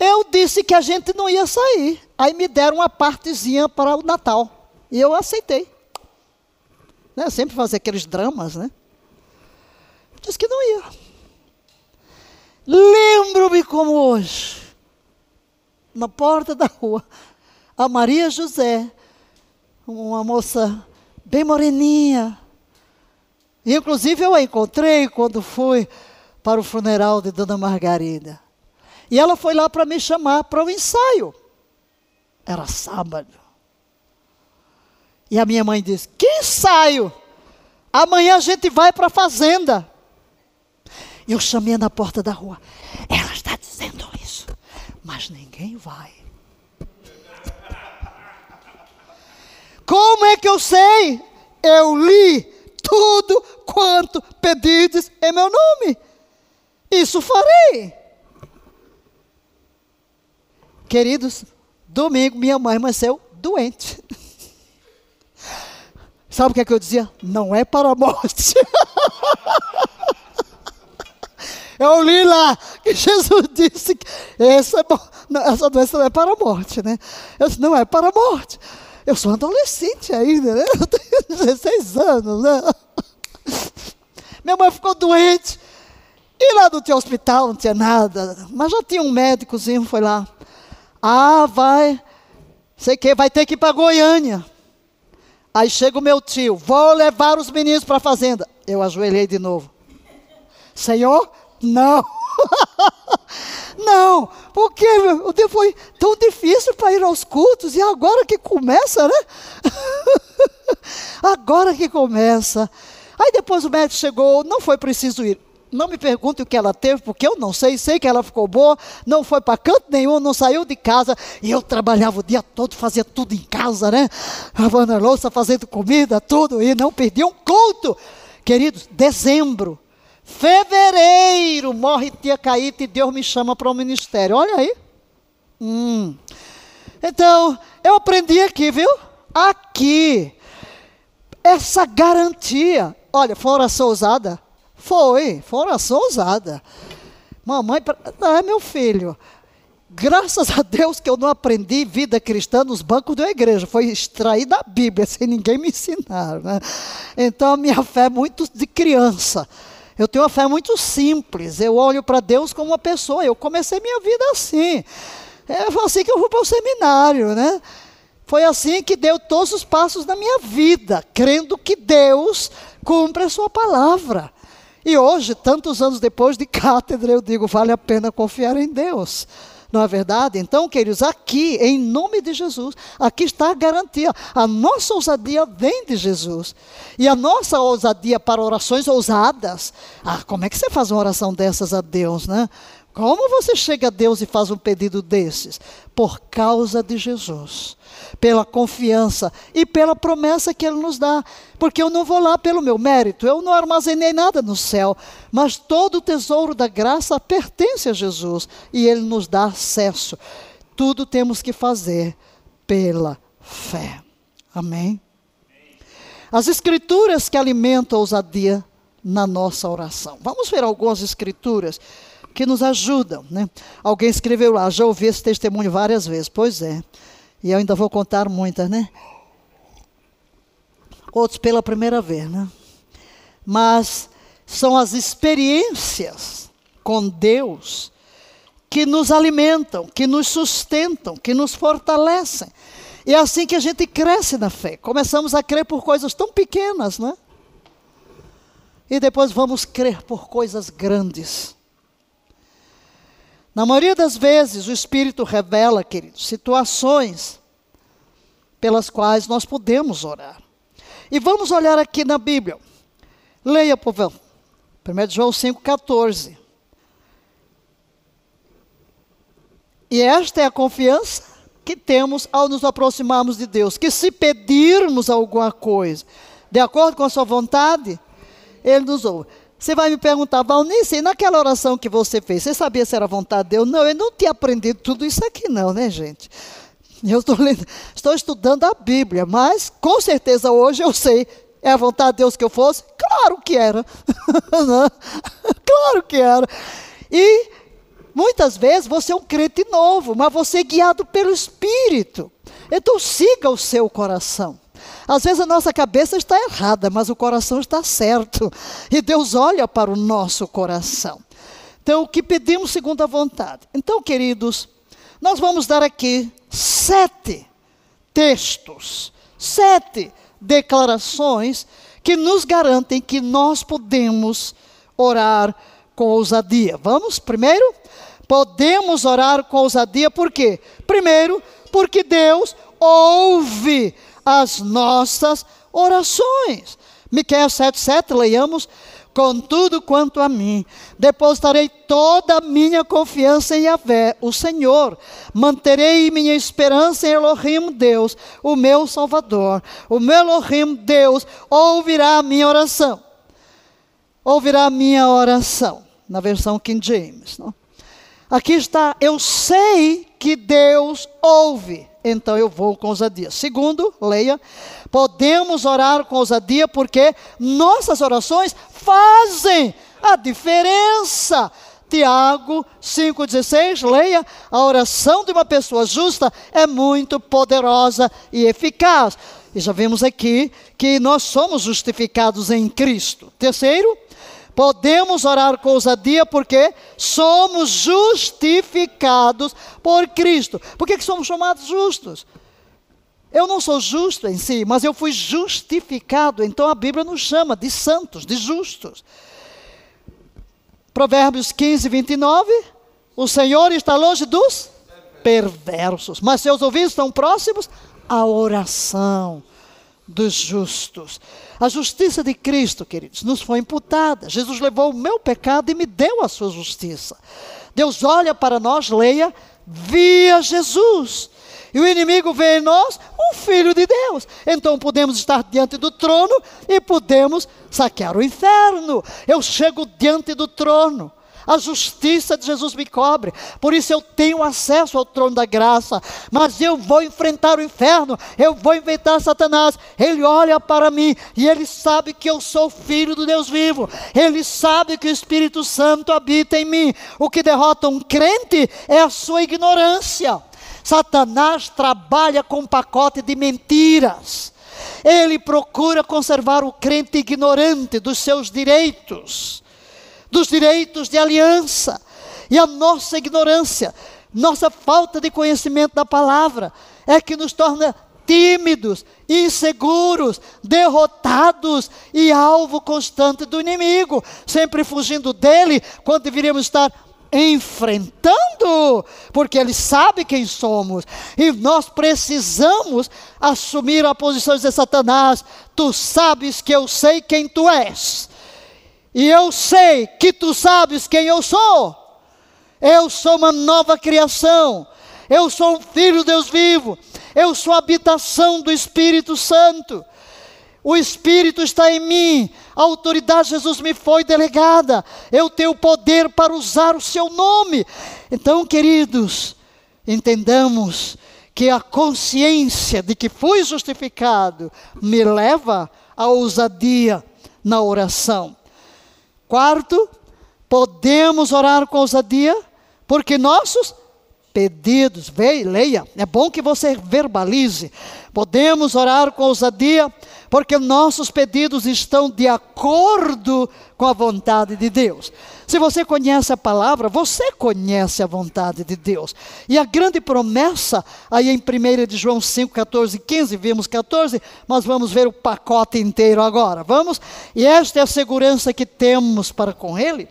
eu disse que a gente não ia sair. Aí me deram uma partezinha para o Natal. E eu aceitei. Né? Sempre fazer aqueles dramas, né? Disse que não ia. Lembro-me como hoje, na porta da rua, a Maria José, uma moça bem moreninha. Inclusive eu a encontrei quando fui para o funeral de Dona Margarida. E ela foi lá para me chamar para o ensaio. Era sábado. E a minha mãe disse: Que ensaio? Amanhã a gente vai para a fazenda. Eu chamei na porta da rua. Ela está dizendo isso, mas ninguém vai. Como é que eu sei? Eu li tudo quanto pedides em meu nome. Isso farei. Queridos, domingo minha mãe nasceu doente. Sabe o que é que eu dizia? Não é para a morte. Eu li lá que Jesus disse que essa, essa doença não é para a morte, né? Eu disse, não é para a morte. Eu sou adolescente ainda, né? Eu tenho 16 anos, né? Minha mãe ficou doente. E lá não tinha hospital, não tinha nada. Mas já tinha um médicozinho, foi lá. Ah, vai. Sei que vai ter que ir para Goiânia. Aí chega o meu tio, vou levar os meninos para a fazenda. Eu ajoelhei de novo. Senhor, não. não, porque o dia foi tão difícil para ir aos cultos e agora que começa, né? agora que começa. Aí depois o médico chegou, não foi preciso ir. Não me pergunte o que ela teve, porque eu não sei. Sei que ela ficou boa, não foi para canto nenhum, não saiu de casa. E eu trabalhava o dia todo, fazia tudo em casa, né? Lavando a louça, fazendo comida, tudo. E não perdi um culto. Queridos, dezembro Fevereiro, morre tia Caíta e Deus me chama para o ministério. Olha aí. Hum. Então, eu aprendi aqui, viu? Aqui. Essa garantia. Olha, foi oração ousada? Foi, foi oração ousada. Mamãe, é meu filho. Graças a Deus que eu não aprendi vida cristã nos bancos da igreja. Foi extrair da Bíblia, sem ninguém me ensinar. Né? Então, a minha fé é muito de criança. Eu tenho uma fé muito simples. Eu olho para Deus como uma pessoa. Eu comecei minha vida assim. É, assim que eu fui para o seminário, né? Foi assim que deu todos os passos da minha vida, crendo que Deus cumpre a sua palavra. E hoje, tantos anos depois de cátedra, eu digo, vale a pena confiar em Deus. Não é verdade? Então, queridos, aqui, em nome de Jesus, aqui está a garantia. A nossa ousadia vem de Jesus. E a nossa ousadia para orações ousadas. Ah, como é que você faz uma oração dessas a Deus, né? Como você chega a Deus e faz um pedido desses? Por causa de Jesus, pela confiança e pela promessa que Ele nos dá. Porque eu não vou lá pelo meu mérito, eu não armazenei nada no céu, mas todo o tesouro da graça pertence a Jesus e Ele nos dá acesso. Tudo temos que fazer pela fé. Amém? As escrituras que alimentam a ousadia na nossa oração. Vamos ver algumas escrituras que nos ajudam. Né? Alguém escreveu lá, já ouvi esse testemunho várias vezes. Pois é. E eu ainda vou contar muitas, né? Outros pela primeira vez, né? Mas são as experiências com Deus que nos alimentam, que nos sustentam, que nos fortalecem. E é assim que a gente cresce na fé. Começamos a crer por coisas tão pequenas, né? E depois vamos crer por coisas grandes. Na maioria das vezes, o Espírito revela, queridos, situações pelas quais nós podemos orar. E vamos olhar aqui na Bíblia. Leia, povo. 1 João 5,14. E esta é a confiança que temos ao nos aproximarmos de Deus, que se pedirmos alguma coisa, de acordo com a sua vontade, Ele nos ouve. Você vai me perguntar, Valnice, naquela oração que você fez, você sabia se era vontade de Deus? Não, eu não tinha aprendido tudo isso aqui não, né, gente? Eu lendo, estou estudando a Bíblia, mas com certeza hoje eu sei, é a vontade de Deus que eu fosse? Claro que era. claro que era. E muitas vezes você é um crente novo, mas você é guiado pelo Espírito. Então siga o seu coração. Às vezes a nossa cabeça está errada, mas o coração está certo. E Deus olha para o nosso coração. Então, o que pedimos segundo a vontade. Então, queridos, nós vamos dar aqui sete textos, sete declarações que nos garantem que nós podemos orar com ousadia. Vamos? Primeiro, podemos orar com ousadia por quê? Primeiro, porque Deus ouve as nossas orações. Miqueias 7,7, leiamos. Contudo, quanto a mim, depositarei toda a minha confiança em Yahvé, o Senhor. Manterei minha esperança em Elohim, Deus, o meu Salvador. O meu Elohim, Deus, ouvirá a minha oração. Ouvirá a minha oração. Na versão King James. Não? Aqui está, eu sei que Deus ouve então eu vou com ousadia. Segundo, leia, podemos orar com ousadia porque nossas orações fazem a diferença. Tiago 5,16, leia, a oração de uma pessoa justa é muito poderosa e eficaz. E já vimos aqui que nós somos justificados em Cristo. Terceiro, Podemos orar com ousadia porque somos justificados por Cristo. Por que, somos chamados justos? Eu não sou justo em si, mas eu fui justificado. Então a Bíblia nos chama de santos, de justos. Provérbios 15, 29. O Senhor está longe dos perversos, mas seus ouvidos estão próximos à oração dos justos. A justiça de Cristo, queridos, nos foi imputada. Jesus levou o meu pecado e me deu a sua justiça. Deus olha para nós, leia, via Jesus. E o inimigo vê em nós um filho de Deus. Então podemos estar diante do trono e podemos saquear o inferno. Eu chego diante do trono. A justiça de Jesus me cobre. Por isso eu tenho acesso ao trono da graça. Mas eu vou enfrentar o inferno. Eu vou enfrentar Satanás. Ele olha para mim e ele sabe que eu sou filho do Deus vivo. Ele sabe que o Espírito Santo habita em mim. O que derrota um crente é a sua ignorância. Satanás trabalha com um pacote de mentiras. Ele procura conservar o crente ignorante dos seus direitos dos direitos de aliança. E a nossa ignorância, nossa falta de conhecimento da palavra, é que nos torna tímidos, inseguros, derrotados e alvo constante do inimigo, sempre fugindo dele, quando deveríamos estar enfrentando, porque ele sabe quem somos, e nós precisamos assumir a posição de Satanás: tu sabes que eu sei quem tu és, e eu sei que tu sabes quem eu sou. Eu sou uma nova criação. Eu sou um filho de Deus vivo. Eu sou a habitação do Espírito Santo. O Espírito está em mim. A autoridade de Jesus me foi delegada. Eu tenho poder para usar o seu nome. Então, queridos, entendamos que a consciência de que fui justificado me leva à ousadia na oração. Quarto, podemos orar com ousadia, porque nossos pedidos, veja, leia, é bom que você verbalize. Podemos orar com ousadia, porque nossos pedidos estão de acordo com a vontade de Deus. Se você conhece a palavra, você conhece a vontade de Deus. E a grande promessa, aí em 1 de João 5, 14 e 15, vimos 14, mas vamos ver o pacote inteiro agora. Vamos? E esta é a segurança que temos para com Ele.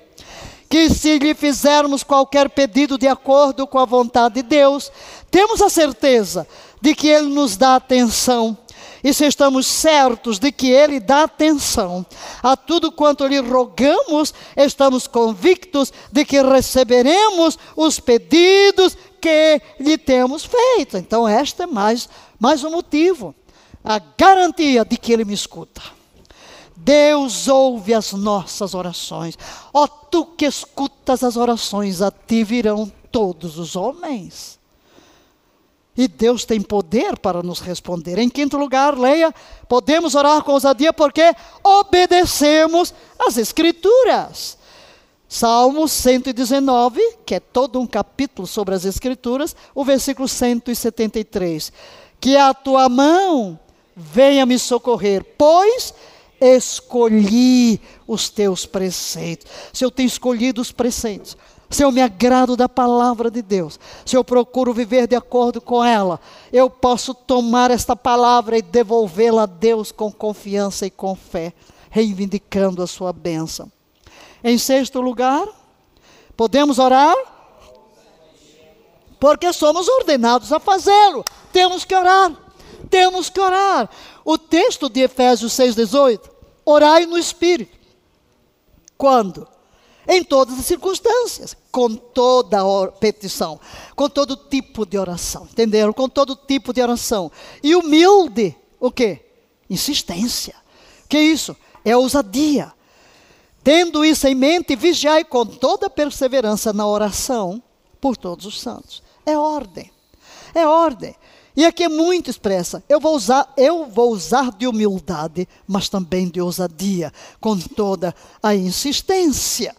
Que se lhe fizermos qualquer pedido de acordo com a vontade de Deus, temos a certeza de que Ele nos dá atenção e se estamos certos de que Ele dá atenção a tudo quanto lhe rogamos, estamos convictos de que receberemos os pedidos que lhe temos feito. Então, este é mais, mais um motivo a garantia de que Ele me escuta. Deus ouve as nossas orações. Ó, oh, tu que escutas as orações, a ti virão todos os homens. E Deus tem poder para nos responder. Em quinto lugar, leia, podemos orar com ousadia porque obedecemos as Escrituras. Salmo 119, que é todo um capítulo sobre as Escrituras, o versículo 173. Que a tua mão venha me socorrer, pois escolhi os teus preceitos. Se eu tenho escolhido os preceitos, se eu me agrado da palavra de Deus, se eu procuro viver de acordo com ela, eu posso tomar esta palavra e devolvê-la a Deus com confiança e com fé, reivindicando a sua bênção. Em sexto lugar, podemos orar? Porque somos ordenados a fazê-lo. Temos que orar. Temos que orar. O texto de Efésios 6,18: orai no Espírito. Quando? Em todas as circunstâncias, com toda petição, com todo tipo de oração, entenderam? Com todo tipo de oração. E humilde, o quê? Insistência. Que isso? É ousadia. Tendo isso em mente, vigiai com toda perseverança na oração por todos os santos. É ordem. É ordem. E aqui é muito expressa. Eu vou usar, eu vou usar de humildade, mas também de ousadia, com toda a insistência.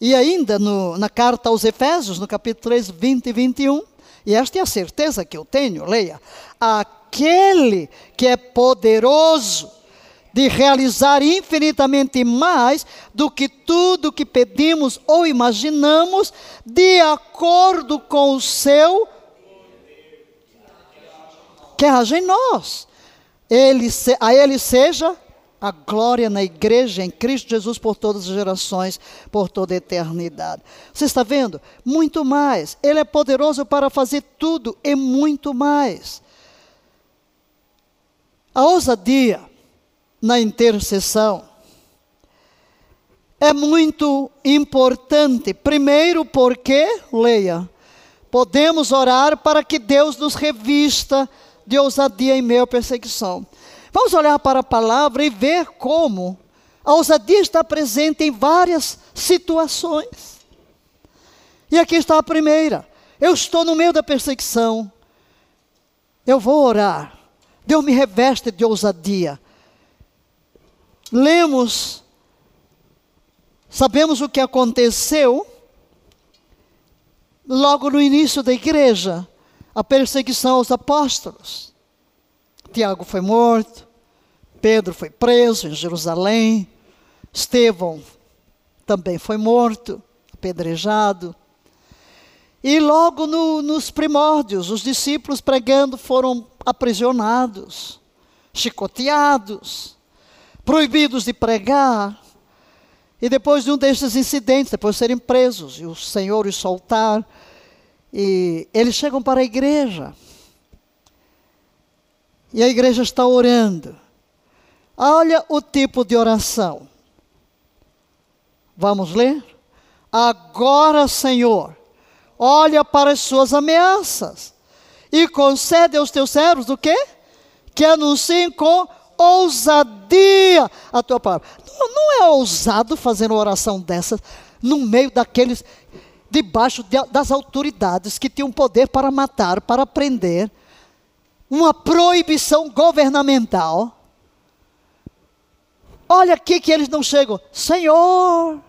E ainda no, na carta aos Efésios, no capítulo 3, 20 e 21, e esta é a certeza que eu tenho, leia: aquele que é poderoso de realizar infinitamente mais do que tudo que pedimos ou imaginamos, de acordo com o seu que haja em nós. Ele, a Ele seja a glória na igreja em Cristo Jesus por todas as gerações, por toda a eternidade. Você está vendo? Muito mais. Ele é poderoso para fazer tudo e muito mais. A ousadia na intercessão é muito importante. Primeiro, porque, leia, podemos orar para que Deus nos revista de ousadia em meio à perseguição. Vamos olhar para a palavra e ver como a ousadia está presente em várias situações. E aqui está a primeira. Eu estou no meio da perseguição. Eu vou orar. Deus me reveste de ousadia. Lemos, sabemos o que aconteceu logo no início da igreja a perseguição aos apóstolos. Tiago foi morto, Pedro foi preso em Jerusalém, Estevão também foi morto, apedrejado. E logo no, nos primórdios, os discípulos pregando foram aprisionados, chicoteados, proibidos de pregar. E depois de um desses incidentes, depois de serem presos, e o Senhor os soltar, e eles chegam para a igreja. E a igreja está orando. Olha o tipo de oração. Vamos ler? Agora, Senhor, olha para as suas ameaças e concede aos teus servos o quê? Que anunciem com ousadia a tua palavra. Não, não é ousado fazer uma oração dessas no meio daqueles, debaixo de, das autoridades que tinham poder para matar, para prender, uma proibição governamental. Olha aqui que eles não chegam, Senhor,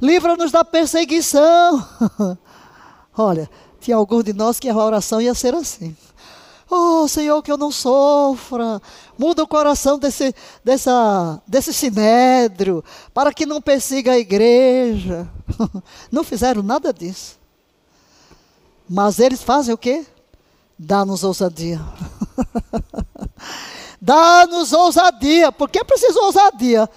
livra-nos da perseguição. Olha, tinha alguns de nós que a oração ia ser assim. Oh, Senhor, que eu não sofra. Muda o coração desse, dessa, desse sinédrio, para que não persiga a igreja. Não fizeram nada disso. Mas eles fazem o quê? Dá-nos ousadia. Dá-nos ousadia. Por que precisa ousadia?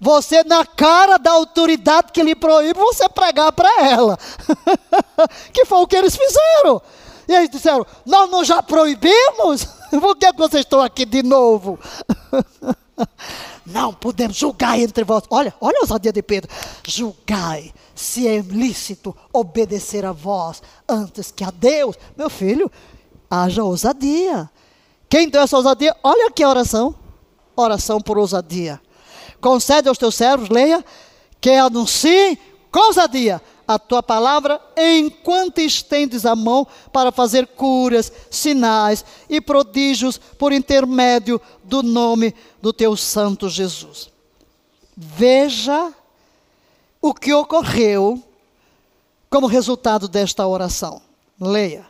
Você, na cara da autoridade que lhe proíbe, você pregar para ela. que foi o que eles fizeram. E eles disseram: Nós não já proibimos? Por que vocês estão aqui de novo? não podemos julgar entre vós. Olha, olha a ousadia de Pedro. Julgai se é lícito obedecer a vós antes que a Deus. Meu filho, haja ousadia. Quem deu essa ousadia? Olha aqui a oração. Oração por ousadia. Concede aos teus servos, leia, que anunciem com ousadia a tua palavra enquanto estendes a mão para fazer curas, sinais e prodígios por intermédio do nome do teu santo Jesus. Veja o que ocorreu como resultado desta oração. Leia.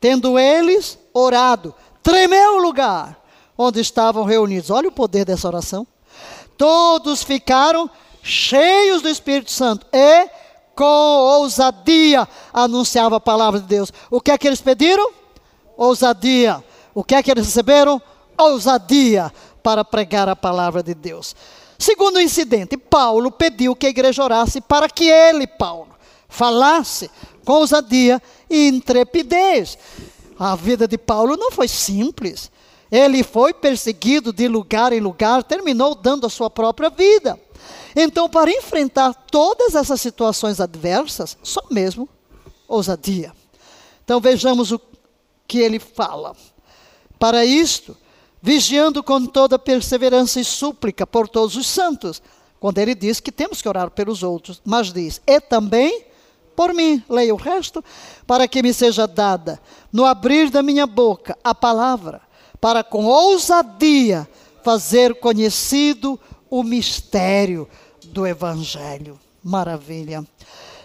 Tendo eles orado, tremeu o lugar onde estavam reunidos. Olha o poder dessa oração. Todos ficaram cheios do Espírito Santo e com ousadia anunciava a palavra de Deus. O que é que eles pediram? Ousadia. O que é que eles receberam? Ousadia para pregar a palavra de Deus. Segundo incidente, Paulo pediu que a igreja orasse para que ele, Paulo, falasse com ousadia e intrepidez. A vida de Paulo não foi simples. Ele foi perseguido de lugar em lugar, terminou dando a sua própria vida. Então, para enfrentar todas essas situações adversas, só mesmo ousadia. Então, vejamos o que ele fala. Para isto, vigiando com toda perseverança e súplica por todos os santos, quando ele diz que temos que orar pelos outros, mas diz, e também por mim, leia o resto, para que me seja dada, no abrir da minha boca, a palavra, para com ousadia fazer conhecido o mistério do Evangelho. Maravilha.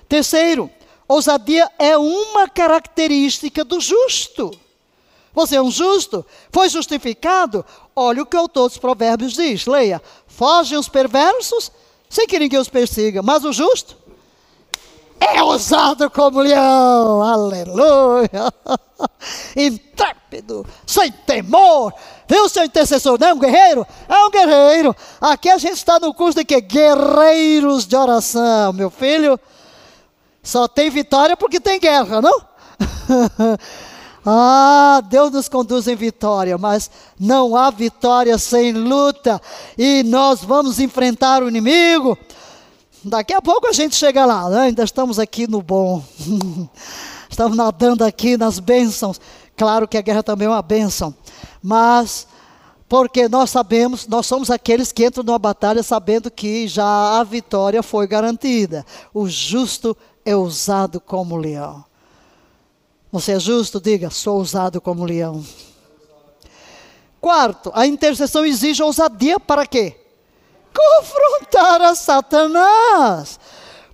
Terceiro, ousadia é uma característica do justo. Você é um justo? Foi justificado? Olha o que o autor dos provérbios diz, leia. Fogem os perversos, sem que ninguém os persiga, mas o justo é ousado como leão, aleluia, intrépido, sem temor, viu seu intercessor, não é um guerreiro? É um guerreiro, aqui a gente está no curso de que? Guerreiros de oração, meu filho, só tem vitória porque tem guerra, não? Ah, Deus nos conduz em vitória, mas não há vitória sem luta, e nós vamos enfrentar o inimigo Daqui a pouco a gente chega lá, né? ainda estamos aqui no bom. estamos nadando aqui nas bênçãos. Claro que a guerra também é uma bênção, mas porque nós sabemos, nós somos aqueles que entram numa batalha sabendo que já a vitória foi garantida. O justo é usado como leão. Você é justo? Diga, sou usado como leão. Quarto, a intercessão exige ousadia para quê? Confrontar a Satanás.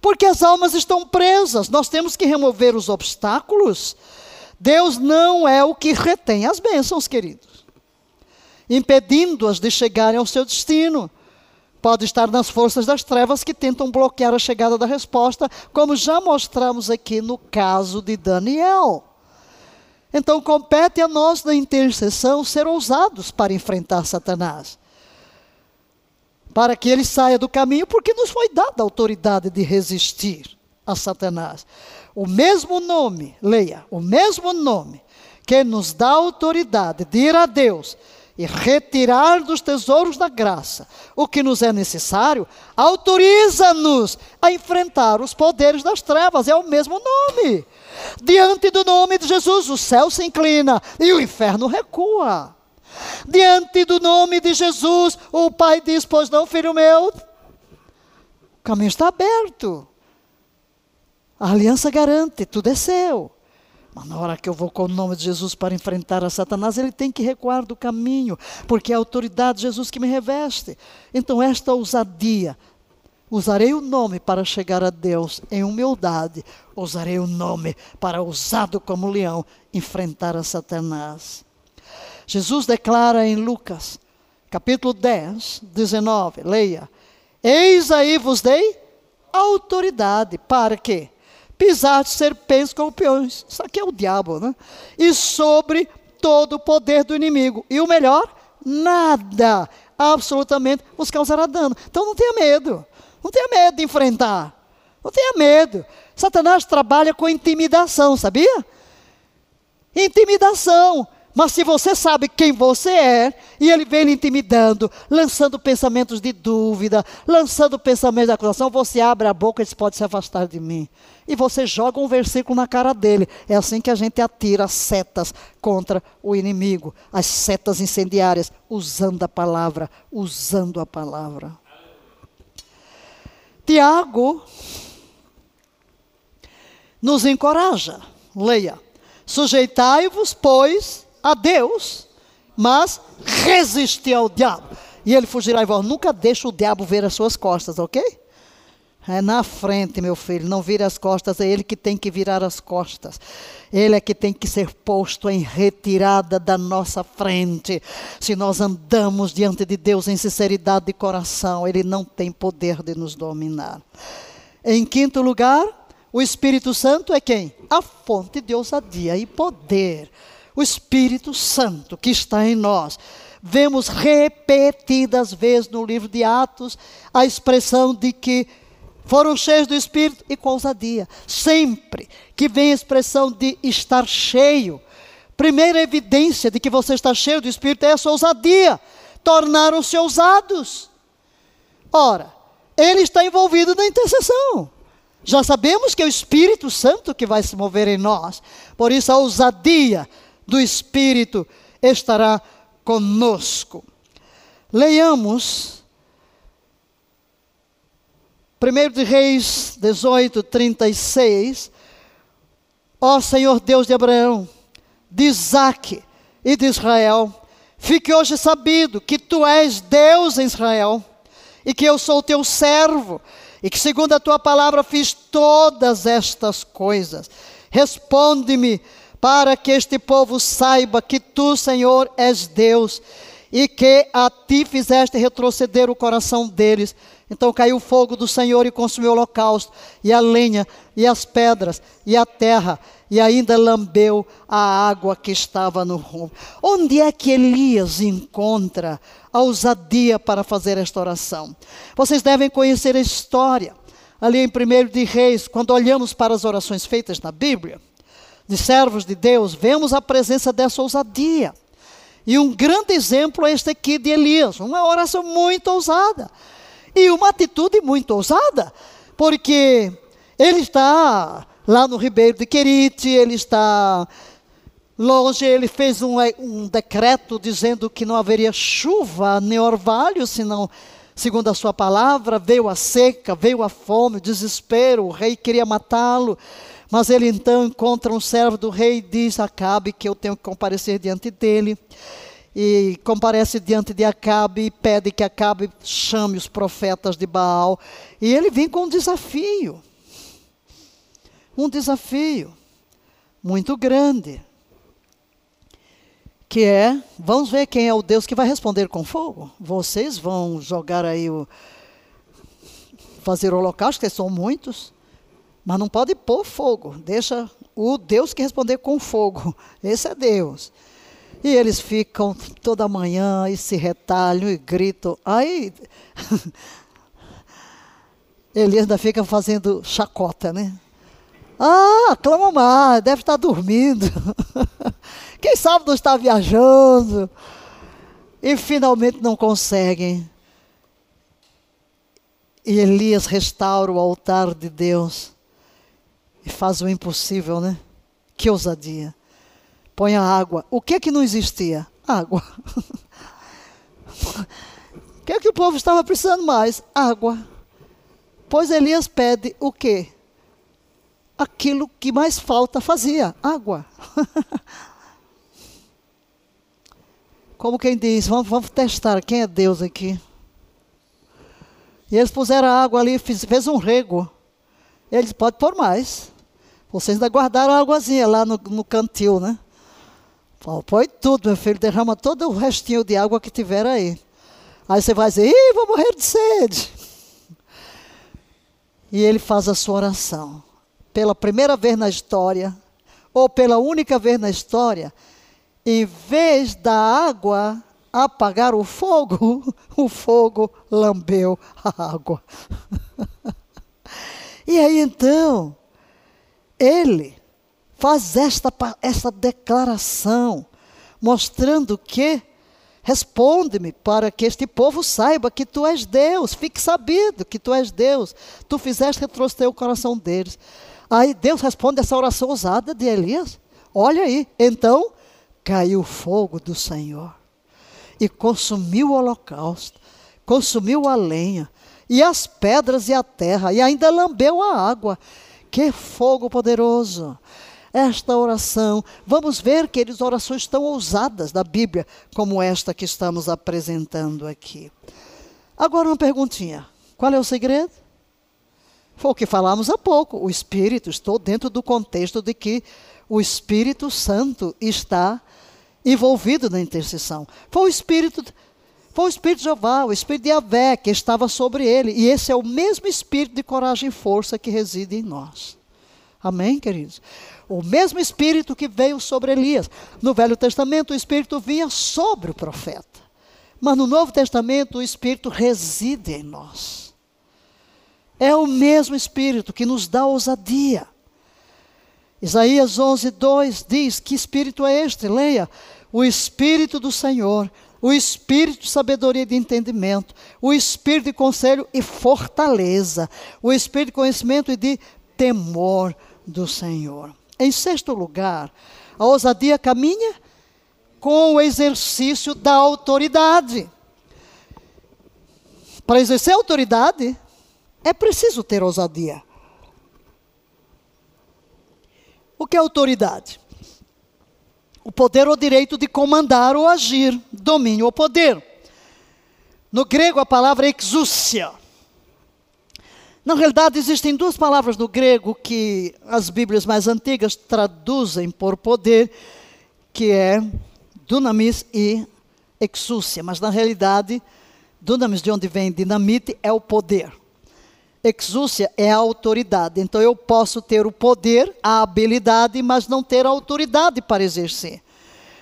Porque as almas estão presas, nós temos que remover os obstáculos. Deus não é o que retém as bênçãos, queridos, impedindo-as de chegarem ao seu destino. Pode estar nas forças das trevas que tentam bloquear a chegada da resposta, como já mostramos aqui no caso de Daniel. Então, compete a nós, na intercessão, ser ousados para enfrentar Satanás para que ele saia do caminho, porque nos foi dada a autoridade de resistir a Satanás. O mesmo nome, leia, o mesmo nome que nos dá autoridade de ir a Deus e retirar dos tesouros da graça o que nos é necessário, autoriza-nos a enfrentar os poderes das trevas, é o mesmo nome. Diante do nome de Jesus, o céu se inclina e o inferno recua. Diante do nome de Jesus, o pai diz: Pois não, filho meu, o caminho está aberto. A aliança garante, tudo é seu. Mas na hora que eu vou com o nome de Jesus para enfrentar a Satanás, ele tem que recuar do caminho, porque é a autoridade de Jesus que me reveste. Então, esta ousadia, usarei o nome para chegar a Deus em humildade, usarei o nome para, usado como leão, enfrentar a Satanás. Jesus declara em Lucas, capítulo 10, 19, leia: Eis aí vos dei autoridade para quê? Pisar serpentes escorpiões. Isso aqui é o diabo, né? E sobre todo o poder do inimigo. E o melhor, nada absolutamente vos causará dano. Então não tenha medo. Não tenha medo de enfrentar. Não tenha medo. Satanás trabalha com intimidação, sabia? Intimidação. Mas se você sabe quem você é, e ele vem lhe intimidando, lançando pensamentos de dúvida, lançando pensamentos de acusação, você abre a boca e diz: pode se afastar de mim. E você joga um versículo na cara dele. É assim que a gente atira setas contra o inimigo, as setas incendiárias, usando a palavra, usando a palavra. Tiago nos encoraja. Leia. Sujeitai-vos, pois, a Deus, mas resistir ao diabo. E ele fugirá em. Nunca deixe o diabo ver as suas costas, ok? É na frente, meu filho, não vira as costas, é ele que tem que virar as costas. Ele é que tem que ser posto em retirada da nossa frente. Se nós andamos diante de Deus em sinceridade de coração, ele não tem poder de nos dominar. Em quinto lugar, O Espírito Santo é quem? A fonte de ousadia e poder. O Espírito Santo que está em nós. Vemos repetidas vezes no livro de Atos a expressão de que foram cheios do Espírito e com ousadia. Sempre que vem a expressão de estar cheio, primeira evidência de que você está cheio do Espírito é a sua ousadia. Tornaram-se ousados. Ora, ele está envolvido na intercessão. Já sabemos que é o Espírito Santo que vai se mover em nós. Por isso, a ousadia do Espírito estará conosco. Leiamos 1 de Reis 18, 36. Ó Senhor Deus de Abraão, de Isaac e de Israel, fique hoje sabido que tu és Deus em Israel e que eu sou teu servo e que, segundo a tua palavra, fiz todas estas coisas. Responde-me, para que este povo saiba que tu, Senhor, és Deus e que a ti fizeste retroceder o coração deles. Então caiu o fogo do Senhor e consumiu o holocausto, e a lenha, e as pedras, e a terra, e ainda lambeu a água que estava no rumo. Onde é que Elias encontra a ousadia para fazer esta oração. Vocês devem conhecer a história, ali em 1 de Reis, quando olhamos para as orações feitas na Bíblia, de servos de Deus, vemos a presença dessa ousadia. E um grande exemplo é este aqui de Elias, uma oração muito ousada. E uma atitude muito ousada, porque ele está lá no Ribeiro de Querite, ele está Longe ele fez um, um, decreto dizendo que não haveria chuva nem orvalho, senão, segundo a sua palavra, veio a seca, veio a fome, o desespero, o rei queria matá-lo. Mas ele então encontra um servo do rei e diz Acabe que eu tenho que comparecer diante dele. E comparece diante de Acabe e pede que Acabe chame os profetas de Baal. E ele vem com um desafio. Um desafio muito grande que é, vamos ver quem é o Deus que vai responder com fogo. Vocês vão jogar aí o fazer holocausto, que são muitos, mas não pode pôr fogo. Deixa o Deus que responder com fogo. Esse é Deus. E eles ficam toda manhã e se retalham e gritam. Aí Elias ainda fica fazendo chacota, né? Ah, clama mais, deve estar dormindo. Quem sabe não está viajando. E finalmente não conseguem. E Elias restaura o altar de Deus. E faz o impossível, né? Que ousadia. Põe a água. O que é que não existia? Água. o que é que o povo estava precisando mais? Água. Pois Elias pede o quê? aquilo que mais falta fazia, água. Como quem diz, vamos, vamos, testar quem é Deus aqui. E eles puseram a água ali, fez, fez um rego. Eles pode pôr mais. Vocês ainda guardaram a águazinha lá no, no cantil, né? Põe tudo, meu filho, derrama todo o restinho de água que tiver aí. Aí você vai dizer, ih, vou morrer de sede. E ele faz a sua oração pela primeira vez na história, ou pela única vez na história, em vez da água apagar o fogo, o fogo lambeu a água. e aí então, ele faz esta, esta declaração, mostrando que Responde-me para que este povo saiba que tu és Deus, fique sabido que tu és Deus. Tu fizeste retroceder o coração deles. Aí Deus responde essa oração ousada de Elias. Olha aí. Então caiu o fogo do Senhor e consumiu o holocausto, consumiu a lenha e as pedras e a terra e ainda lambeu a água. Que fogo poderoso! Esta oração, vamos ver que eles orações tão ousadas da Bíblia como esta que estamos apresentando aqui. Agora uma perguntinha: qual é o segredo? Foi o que falamos há pouco. O Espírito, estou dentro do contexto de que o Espírito Santo está envolvido na intercessão. Foi o Espírito, foi o Espírito de Jeová, o Espírito de Avé que estava sobre ele. E esse é o mesmo Espírito de coragem e força que reside em nós. Amém, queridos? O mesmo Espírito que veio sobre Elias. No Velho Testamento, o Espírito vinha sobre o profeta. Mas no Novo Testamento, o Espírito reside em nós. É o mesmo Espírito que nos dá ousadia. Isaías 11, 2 diz: Que Espírito é este? Leia. O Espírito do Senhor, o Espírito de sabedoria e de entendimento, o Espírito de conselho e fortaleza, o Espírito de conhecimento e de temor do Senhor. Em sexto lugar, a ousadia caminha com o exercício da autoridade. Para exercer autoridade, é preciso ter ousadia. O que é autoridade? O poder ou direito de comandar ou agir, domínio ou poder. No grego, a palavra é exúcia. Na realidade, existem duas palavras no grego que as Bíblias mais antigas traduzem por poder, que é dunamis e exúcia, mas na realidade, dunamis de onde vem dinamite é o poder. Exúcia é a autoridade. Então eu posso ter o poder, a habilidade, mas não ter a autoridade para exercer.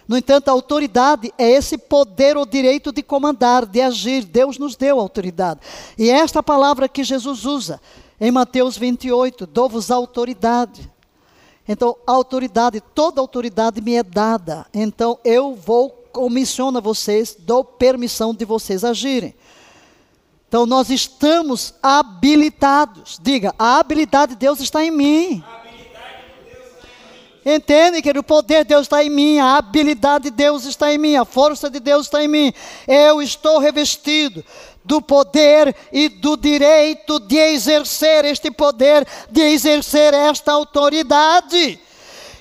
No entanto, a autoridade é esse poder ou direito de comandar, de agir. Deus nos deu autoridade. E é esta palavra que Jesus usa em Mateus 28, dou-vos autoridade. Então, autoridade, toda autoridade me é dada. Então, eu vou, comissiono a vocês, dou permissão de vocês agirem. Então, nós estamos habilitados. Diga, a habilidade de Deus está em mim. Entende que o poder de Deus está em mim, a habilidade de Deus está em mim, a força de Deus está em mim. Eu estou revestido do poder e do direito de exercer este poder, de exercer esta autoridade.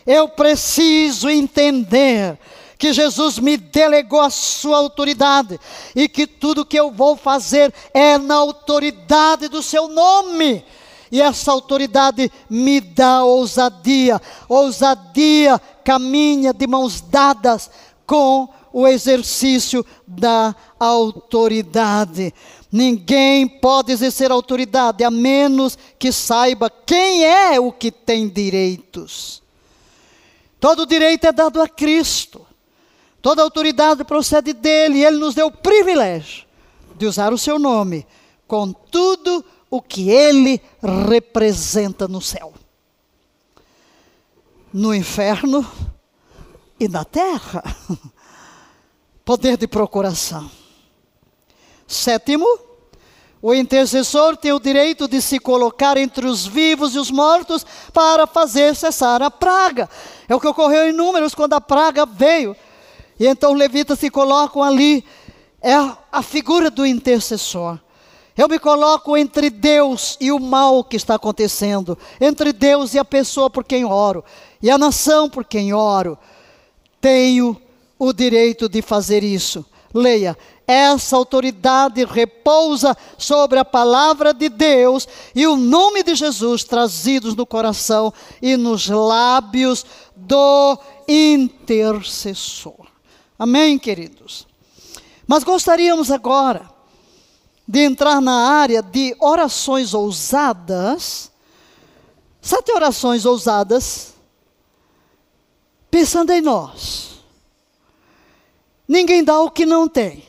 Eu preciso entender que Jesus me delegou a sua autoridade e que tudo que eu vou fazer é na autoridade do seu nome. E essa autoridade me dá ousadia. Ousadia caminha de mãos dadas com o exercício da autoridade. Ninguém pode exercer autoridade a menos que saiba quem é o que tem direitos. Todo direito é dado a Cristo. Toda autoridade procede dele, e ele nos deu o privilégio de usar o seu nome com tudo o que ele representa no céu, no inferno e na terra. Poder de procuração. Sétimo, o intercessor tem o direito de se colocar entre os vivos e os mortos para fazer cessar a praga. É o que ocorreu em Números quando a praga veio. E então os levitas se colocam ali. É a figura do intercessor. Eu me coloco entre Deus e o mal que está acontecendo, entre Deus e a pessoa por quem oro, e a nação por quem oro. Tenho o direito de fazer isso. Leia, essa autoridade repousa sobre a palavra de Deus e o nome de Jesus trazidos no coração e nos lábios do intercessor. Amém, queridos? Mas gostaríamos agora de entrar na área de orações ousadas. Sete orações ousadas, pensando em nós. Ninguém dá o que não tem.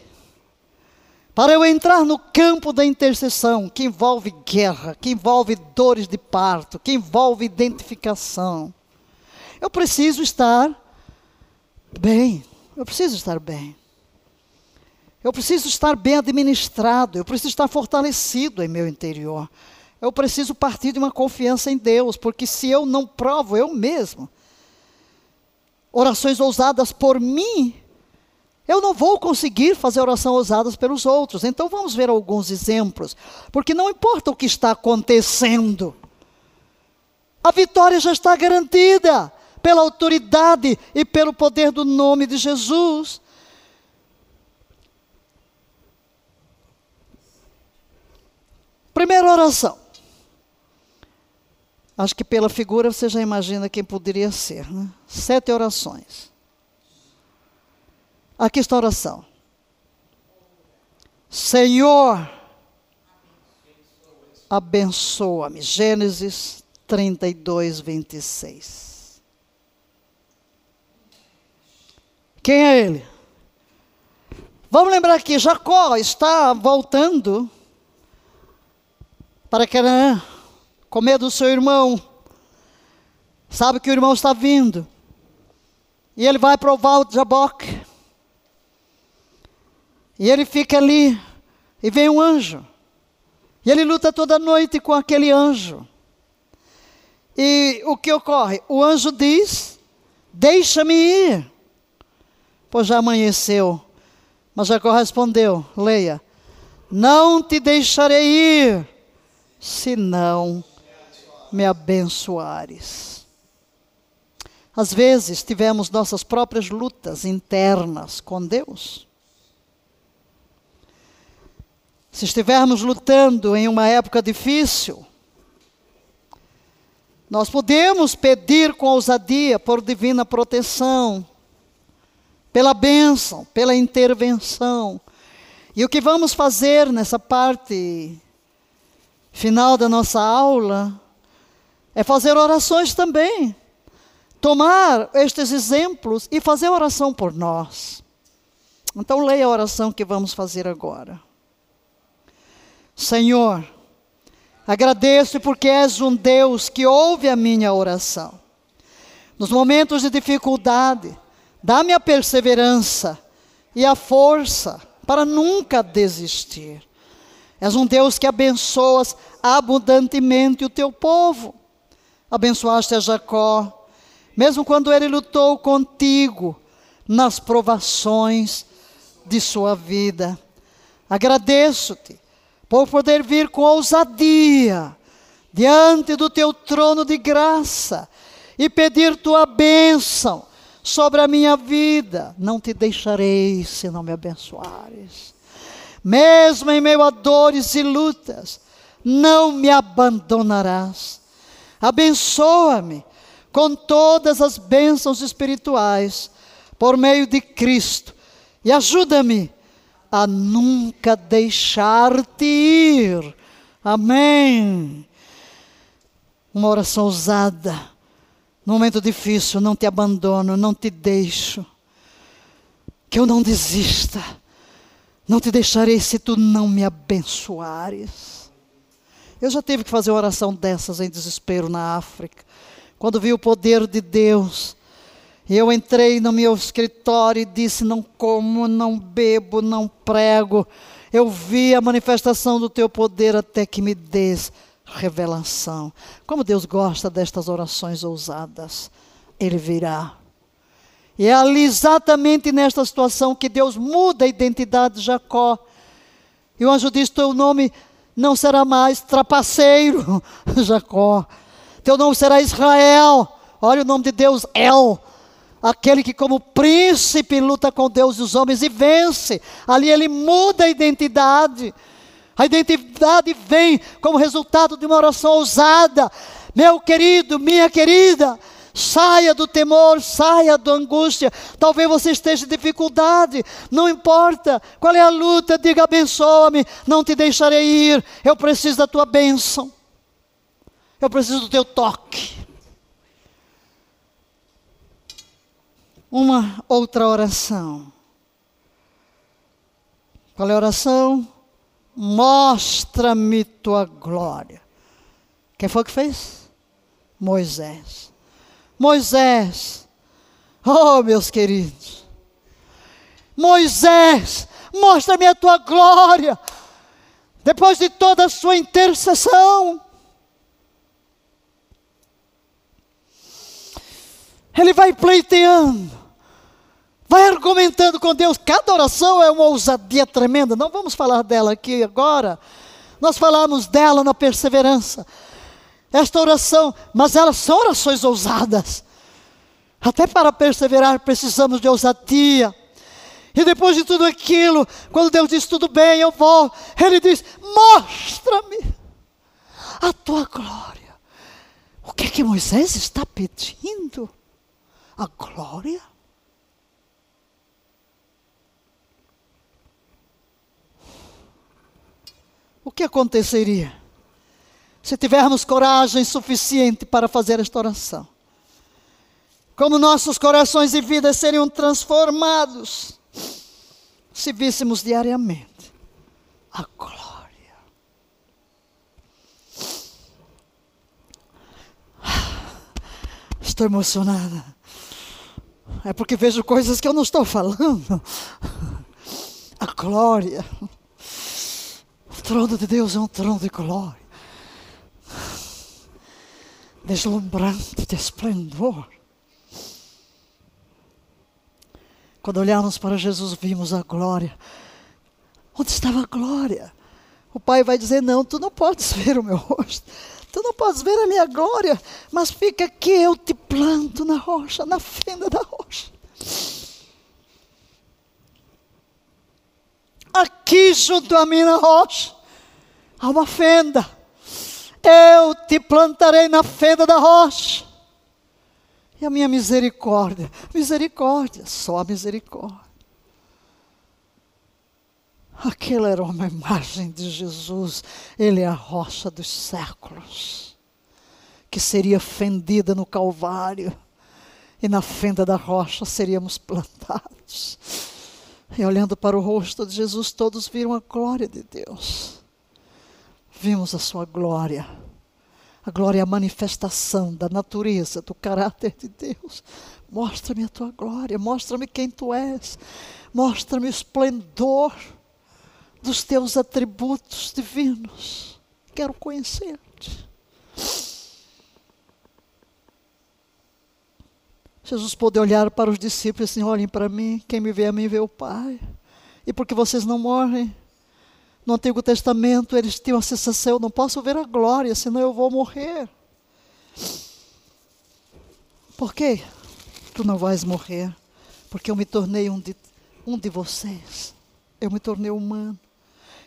Para eu entrar no campo da intercessão, que envolve guerra, que envolve dores de parto, que envolve identificação, eu preciso estar bem. Eu preciso estar bem. Eu preciso estar bem administrado, eu preciso estar fortalecido em meu interior. Eu preciso partir de uma confiança em Deus, porque se eu não provo eu mesmo, orações ousadas por mim, eu não vou conseguir fazer oração ousadas pelos outros. Então vamos ver alguns exemplos, porque não importa o que está acontecendo, a vitória já está garantida pela autoridade e pelo poder do nome de Jesus. Primeira oração. Acho que pela figura você já imagina quem poderia ser. Né? Sete orações. Aqui está a oração. Senhor, abençoa-me. Gênesis 32, 26. Quem é ele? Vamos lembrar que Jacó está voltando para Canaã, com medo do seu irmão. Sabe que o irmão está vindo. E ele vai para o Jaboque. E ele fica ali. E vem um anjo. E ele luta toda noite com aquele anjo. E o que ocorre? O anjo diz: Deixa-me ir, pois já amanheceu. Mas Jacó respondeu: Leia, não te deixarei ir, se não me abençoares. Às vezes tivemos nossas próprias lutas internas com Deus. Se estivermos lutando em uma época difícil, nós podemos pedir com ousadia por divina proteção, pela bênção, pela intervenção. E o que vamos fazer nessa parte final da nossa aula é fazer orações também. Tomar estes exemplos e fazer oração por nós. Então, leia a oração que vamos fazer agora. Senhor, agradeço porque és um Deus que ouve a minha oração. Nos momentos de dificuldade, dá-me a perseverança e a força para nunca desistir. És um Deus que abençoas abundantemente o teu povo. Abençoaste a Jacó, mesmo quando ele lutou contigo nas provações de sua vida. Agradeço-te por poder vir com ousadia diante do teu trono de graça e pedir tua bênção sobre a minha vida. Não te deixarei se não me abençoares. Mesmo em meio a dores e lutas, não me abandonarás. Abençoa-me com todas as bênçãos espirituais por meio de Cristo e ajuda-me a nunca deixar-te ir. Amém. Uma oração ousada. No momento difícil, não te abandono, não te deixo. Que eu não desista. Não te deixarei se tu não me abençoares. Eu já tive que fazer uma oração dessas em desespero na África. Quando vi o poder de Deus eu entrei no meu escritório e disse: Não como, não bebo, não prego. Eu vi a manifestação do teu poder até que me des revelação. Como Deus gosta destas orações ousadas. Ele virá. E é ali exatamente nesta situação que Deus muda a identidade de Jacó. E o anjo diz: Teu nome não será mais trapaceiro, Jacó. Teu nome será Israel. Olha o nome de Deus, El aquele que, como príncipe, luta com Deus e os homens e vence. Ali ele muda a identidade. A identidade vem como resultado de uma oração ousada. Meu querido, minha querida, saia do temor, saia da angústia. Talvez você esteja em dificuldade, não importa qual é a luta, diga: abençoa-me, não te deixarei ir. Eu preciso da tua bênção, eu preciso do teu toque. uma outra oração. Qual é a oração? Mostra-me tua glória. Quem foi que fez? Moisés. Moisés. Oh, meus queridos. Moisés, mostra-me a tua glória. Depois de toda a sua intercessão, ele vai pleiteando vai argumentando com Deus. Cada oração é uma ousadia tremenda. Não vamos falar dela aqui agora. Nós falamos dela na perseverança. Esta oração, mas elas são orações ousadas. Até para perseverar precisamos de ousadia. E depois de tudo aquilo, quando Deus diz tudo bem, eu vou, Ele diz: mostra-me a tua glória. O que é que Moisés está pedindo? A glória? O que aconteceria? se tivermos coragem suficiente para fazer esta oração. Como nossos corações e vidas seriam transformados se víssemos diariamente a glória. Estou emocionada. É porque vejo coisas que eu não estou falando. A glória. Trono de Deus é um trono de glória deslumbrante de esplendor. Quando olhamos para Jesus, vimos a glória. Onde estava a glória? O Pai vai dizer: Não, tu não podes ver o meu rosto, tu não podes ver a minha glória, mas fica aqui, eu te planto na rocha, na fenda da rocha. Aqui junto a mim na rocha, há uma fenda eu te plantarei na fenda da rocha. E a minha misericórdia, misericórdia, só a misericórdia. Aquela era uma imagem de Jesus, ele é a rocha dos séculos, que seria fendida no Calvário, e na fenda da rocha seríamos plantados. E olhando para o rosto de Jesus, todos viram a glória de Deus vimos a sua glória. A glória é a manifestação da natureza, do caráter de Deus. Mostra-me a tua glória, mostra-me quem tu és, mostra-me o esplendor dos teus atributos divinos. Quero conhecer-te. Jesus pôde olhar para os discípulos e assim: olhem para mim, quem me vê a mim vê o Pai. E porque vocês não morrem, no Antigo Testamento eles tinham a sensação: eu não posso ver a glória, senão eu vou morrer. Por quê? Tu não vais morrer, porque eu me tornei um de, um de vocês. Eu me tornei humano.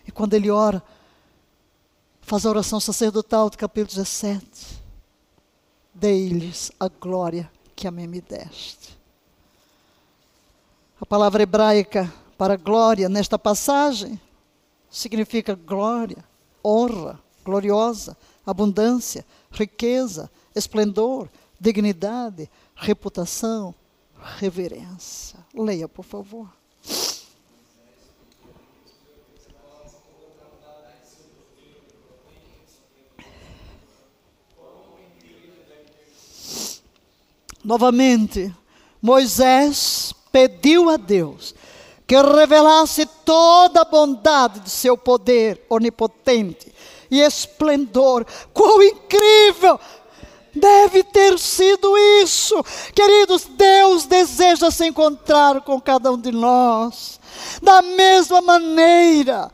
E quando ele ora, faz a oração sacerdotal do capítulo 17. Dei-lhes a glória que a mim me deste. A palavra hebraica para glória nesta passagem significa glória, honra, gloriosa, abundância, riqueza, esplendor, dignidade, reputação, reverência. Leia, por favor. Novamente, Moisés pediu a Deus que revelasse toda a bondade do seu poder onipotente e esplendor. Quão incrível! Deve ter sido isso. Queridos, Deus deseja se encontrar com cada um de nós. Da mesma maneira,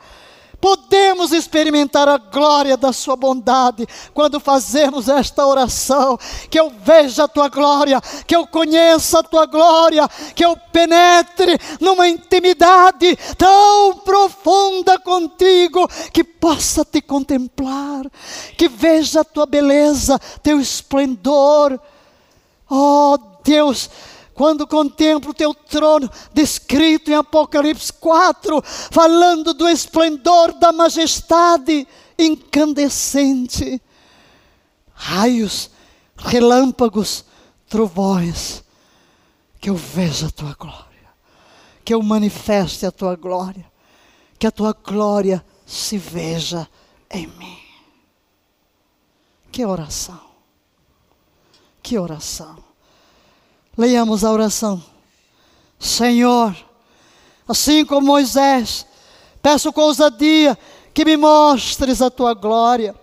podemos experimentar a glória da Sua bondade quando fazemos esta oração. Que eu veja a Tua glória, que eu conheça a Tua glória, que eu penetre numa intimidade tão profunda contigo, que possa te contemplar, que veja a Tua beleza, Teu esplendor. Oh Deus, quando contemplo o teu trono, descrito em Apocalipse 4, falando do esplendor da majestade incandescente, raios, relâmpagos, trovões, que eu veja a tua glória, que eu manifeste a tua glória, que a tua glória se veja em mim. Que oração, que oração. Leiamos a oração. Senhor, assim como Moisés, peço com ousadia que me mostres a tua glória.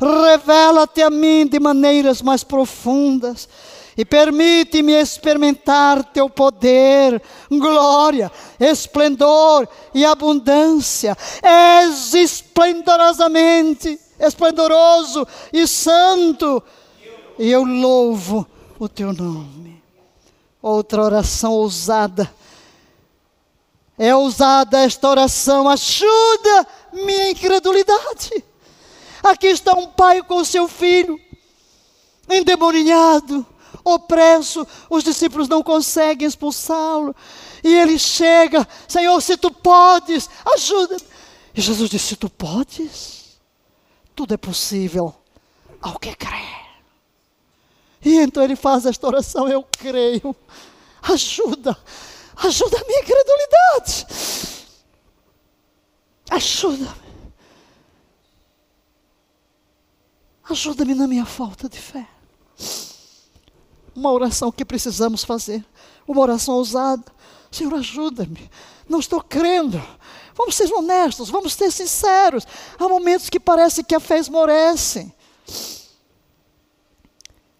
Revela-te a mim de maneiras mais profundas e permite-me experimentar teu poder, glória, esplendor e abundância. És esplendorosamente esplendoroso e santo, e eu louvo o teu nome. Outra oração ousada. É ousada esta oração, ajuda minha incredulidade. Aqui está um pai com seu filho, endemoninhado, opresso, os discípulos não conseguem expulsá-lo. E ele chega, Senhor, se tu podes, ajuda. E Jesus disse: Se tu podes, tudo é possível ao que crê. E então ele faz esta oração: Eu creio. Ajuda, ajuda a minha incredulidade. Ajuda-me. Ajuda-me na minha falta de fé. Uma oração que precisamos fazer. Uma oração ousada. Senhor, ajuda-me. Não estou crendo. Vamos ser honestos, vamos ser sinceros. Há momentos que parece que a fé esmorece.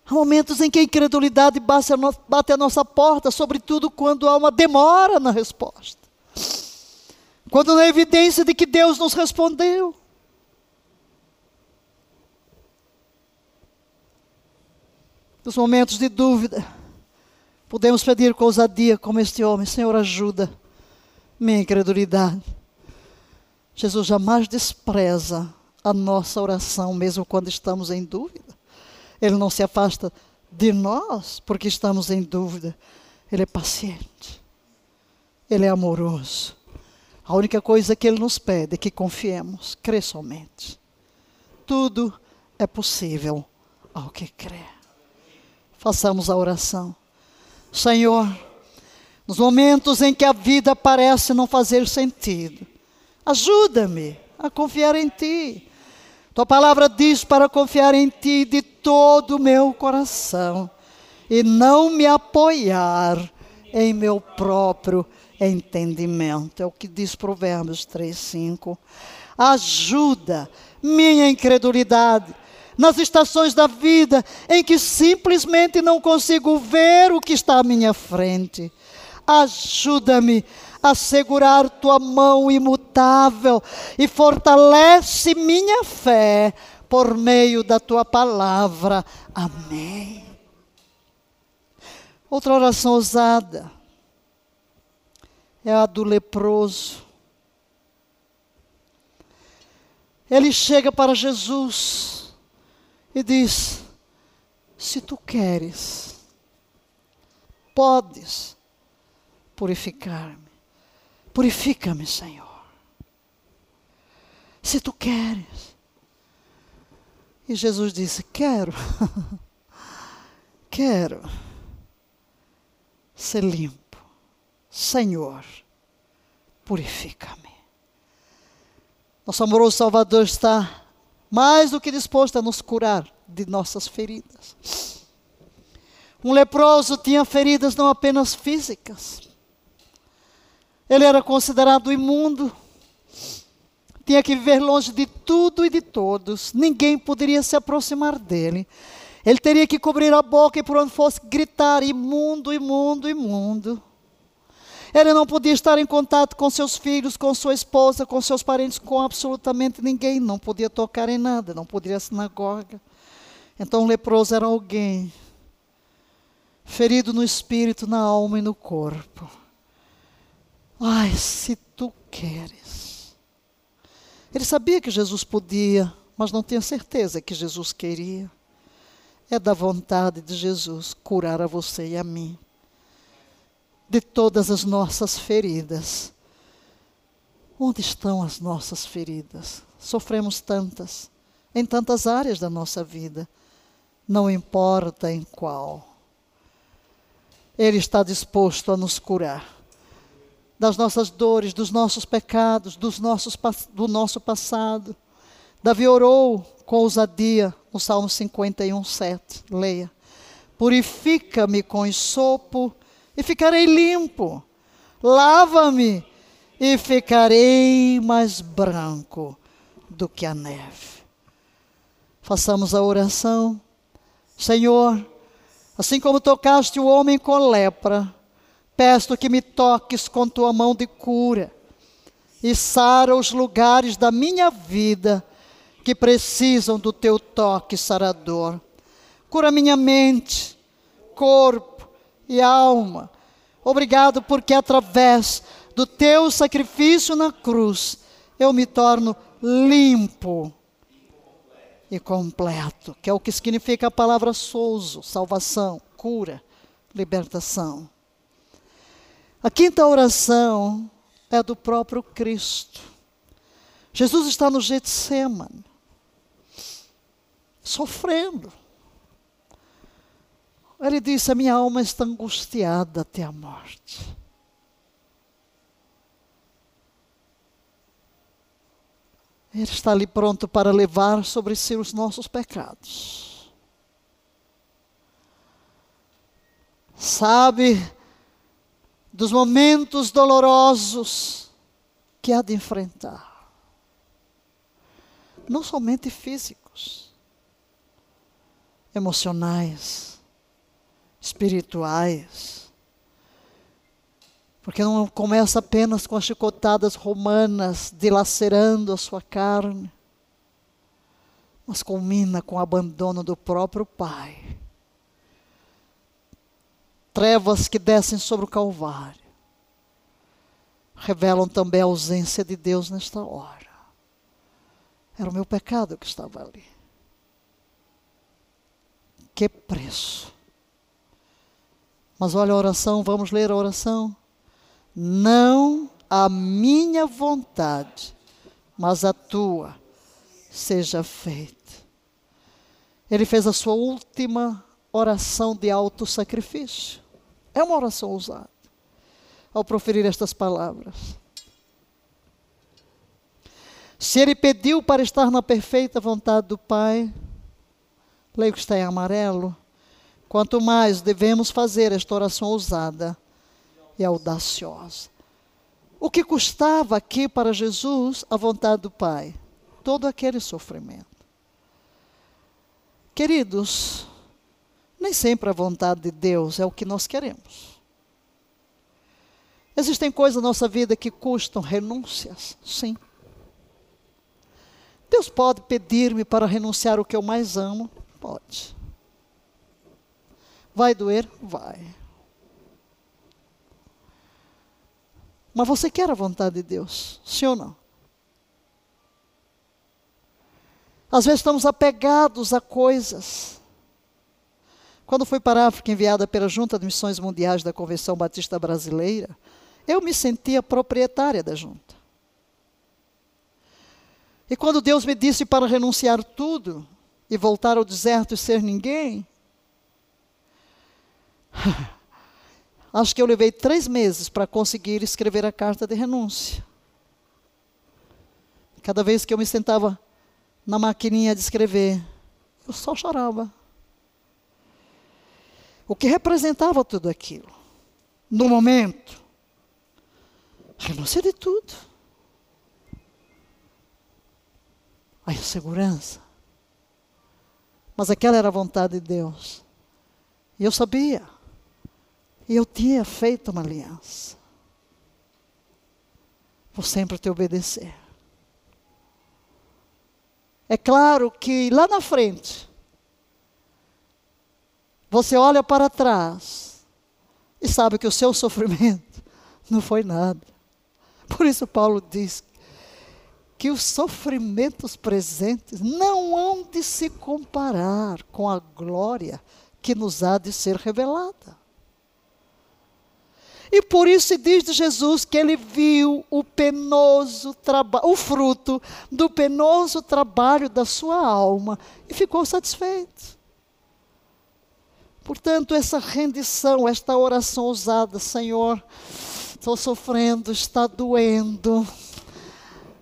Há momentos em que a incredulidade bate a nossa porta, sobretudo quando há uma demora na resposta. Quando não há evidência de que Deus nos respondeu. Nos momentos de dúvida, podemos pedir com ousadia, como este homem: Senhor, ajuda minha incredulidade. Jesus jamais despreza a nossa oração, mesmo quando estamos em dúvida. Ele não se afasta de nós porque estamos em dúvida. Ele é paciente. Ele é amoroso. A única coisa que ele nos pede é que confiemos, crê somente. Tudo é possível ao que crê. Façamos a oração. Senhor, nos momentos em que a vida parece não fazer sentido, ajuda-me a confiar em Ti. Tua palavra diz para confiar em Ti de todo o meu coração e não me apoiar em meu próprio entendimento. É o que diz Provérbios 3, 5. Ajuda minha incredulidade nas estações da vida em que simplesmente não consigo ver o que está à minha frente. Ajuda-me a segurar tua mão imutável e fortalece minha fé por meio da tua palavra. Amém. Outra oração ousada é a do leproso. Ele chega para Jesus e diz: Se tu queres, podes purificar-me. Purifica-me, Senhor. Se tu queres. E Jesus disse: Quero. Quero ser limpo. Senhor, purifica-me. Nosso amoroso Salvador está mais do que disposto a nos curar de nossas feridas. Um leproso tinha feridas não apenas físicas, ele era considerado imundo, tinha que viver longe de tudo e de todos, ninguém poderia se aproximar dele. Ele teria que cobrir a boca e por onde fosse gritar: imundo, imundo, imundo. Ele não podia estar em contato com seus filhos, com sua esposa, com seus parentes, com absolutamente ninguém. Não podia tocar em nada, não podia ir à sinagoga. Então, o leproso era alguém ferido no espírito, na alma e no corpo. Ai, se tu queres. Ele sabia que Jesus podia, mas não tinha certeza que Jesus queria. É da vontade de Jesus curar a você e a mim de todas as nossas feridas. Onde estão as nossas feridas? Sofremos tantas, em tantas áreas da nossa vida, não importa em qual. Ele está disposto a nos curar das nossas dores, dos nossos pecados, dos nossos, do nosso passado. Davi orou com ousadia no Salmo 51, 7. Leia. Purifica-me com sopo e ficarei limpo. Lava-me e ficarei mais branco do que a neve. Façamos a oração. Senhor, assim como tocaste o homem com lepra, peço que me toques com tua mão de cura e sara os lugares da minha vida que precisam do teu toque sarador. Cura minha mente, corpo, e alma. Obrigado porque através do teu sacrifício na cruz eu me torno limpo e completo, que é o que significa a palavra souzo, salvação, cura, libertação. A quinta oração é do próprio Cristo. Jesus está no Getsemane. sofrendo. Ele disse: A minha alma está angustiada até a morte. Ele está ali pronto para levar sobre si os nossos pecados. Sabe dos momentos dolorosos que há de enfrentar. Não somente físicos, emocionais, espirituais. Porque não começa apenas com as chicotadas romanas dilacerando a sua carne, mas culmina com o abandono do próprio Pai. Trevas que descem sobre o Calvário revelam também a ausência de Deus nesta hora. Era o meu pecado que estava ali. Que preço mas olha a oração, vamos ler a oração. Não a minha vontade, mas a tua seja feita. Ele fez a sua última oração de alto sacrifício. É uma oração ousada ao proferir estas palavras. Se ele pediu para estar na perfeita vontade do Pai, leio que está em amarelo, Quanto mais devemos fazer esta oração ousada e audaciosa. O que custava aqui para Jesus a vontade do Pai? Todo aquele sofrimento. Queridos, nem sempre a vontade de Deus é o que nós queremos. Existem coisas na nossa vida que custam renúncias, sim. Deus pode pedir-me para renunciar o que eu mais amo? Pode. Vai doer? Vai. Mas você quer a vontade de Deus? Sim ou não? Às vezes estamos apegados a coisas. Quando fui para a África, enviada pela Junta de Missões Mundiais da Convenção Batista Brasileira, eu me sentia proprietária da junta. E quando Deus me disse para renunciar tudo e voltar ao deserto e ser ninguém, Acho que eu levei três meses para conseguir escrever a carta de renúncia. Cada vez que eu me sentava na maquininha de escrever, eu só chorava. O que representava tudo aquilo? No momento, renúncia de tudo. A insegurança. Mas aquela era a vontade de Deus. E eu sabia. E eu tinha feito uma aliança. Vou sempre te obedecer. É claro que lá na frente, você olha para trás e sabe que o seu sofrimento não foi nada. Por isso, Paulo diz que os sofrimentos presentes não hão de se comparar com a glória que nos há de ser revelada. E por isso diz de Jesus que ele viu o penoso trabalho, o fruto do penoso trabalho da sua alma e ficou satisfeito. Portanto, essa rendição, esta oração ousada, Senhor, estou sofrendo, está doendo,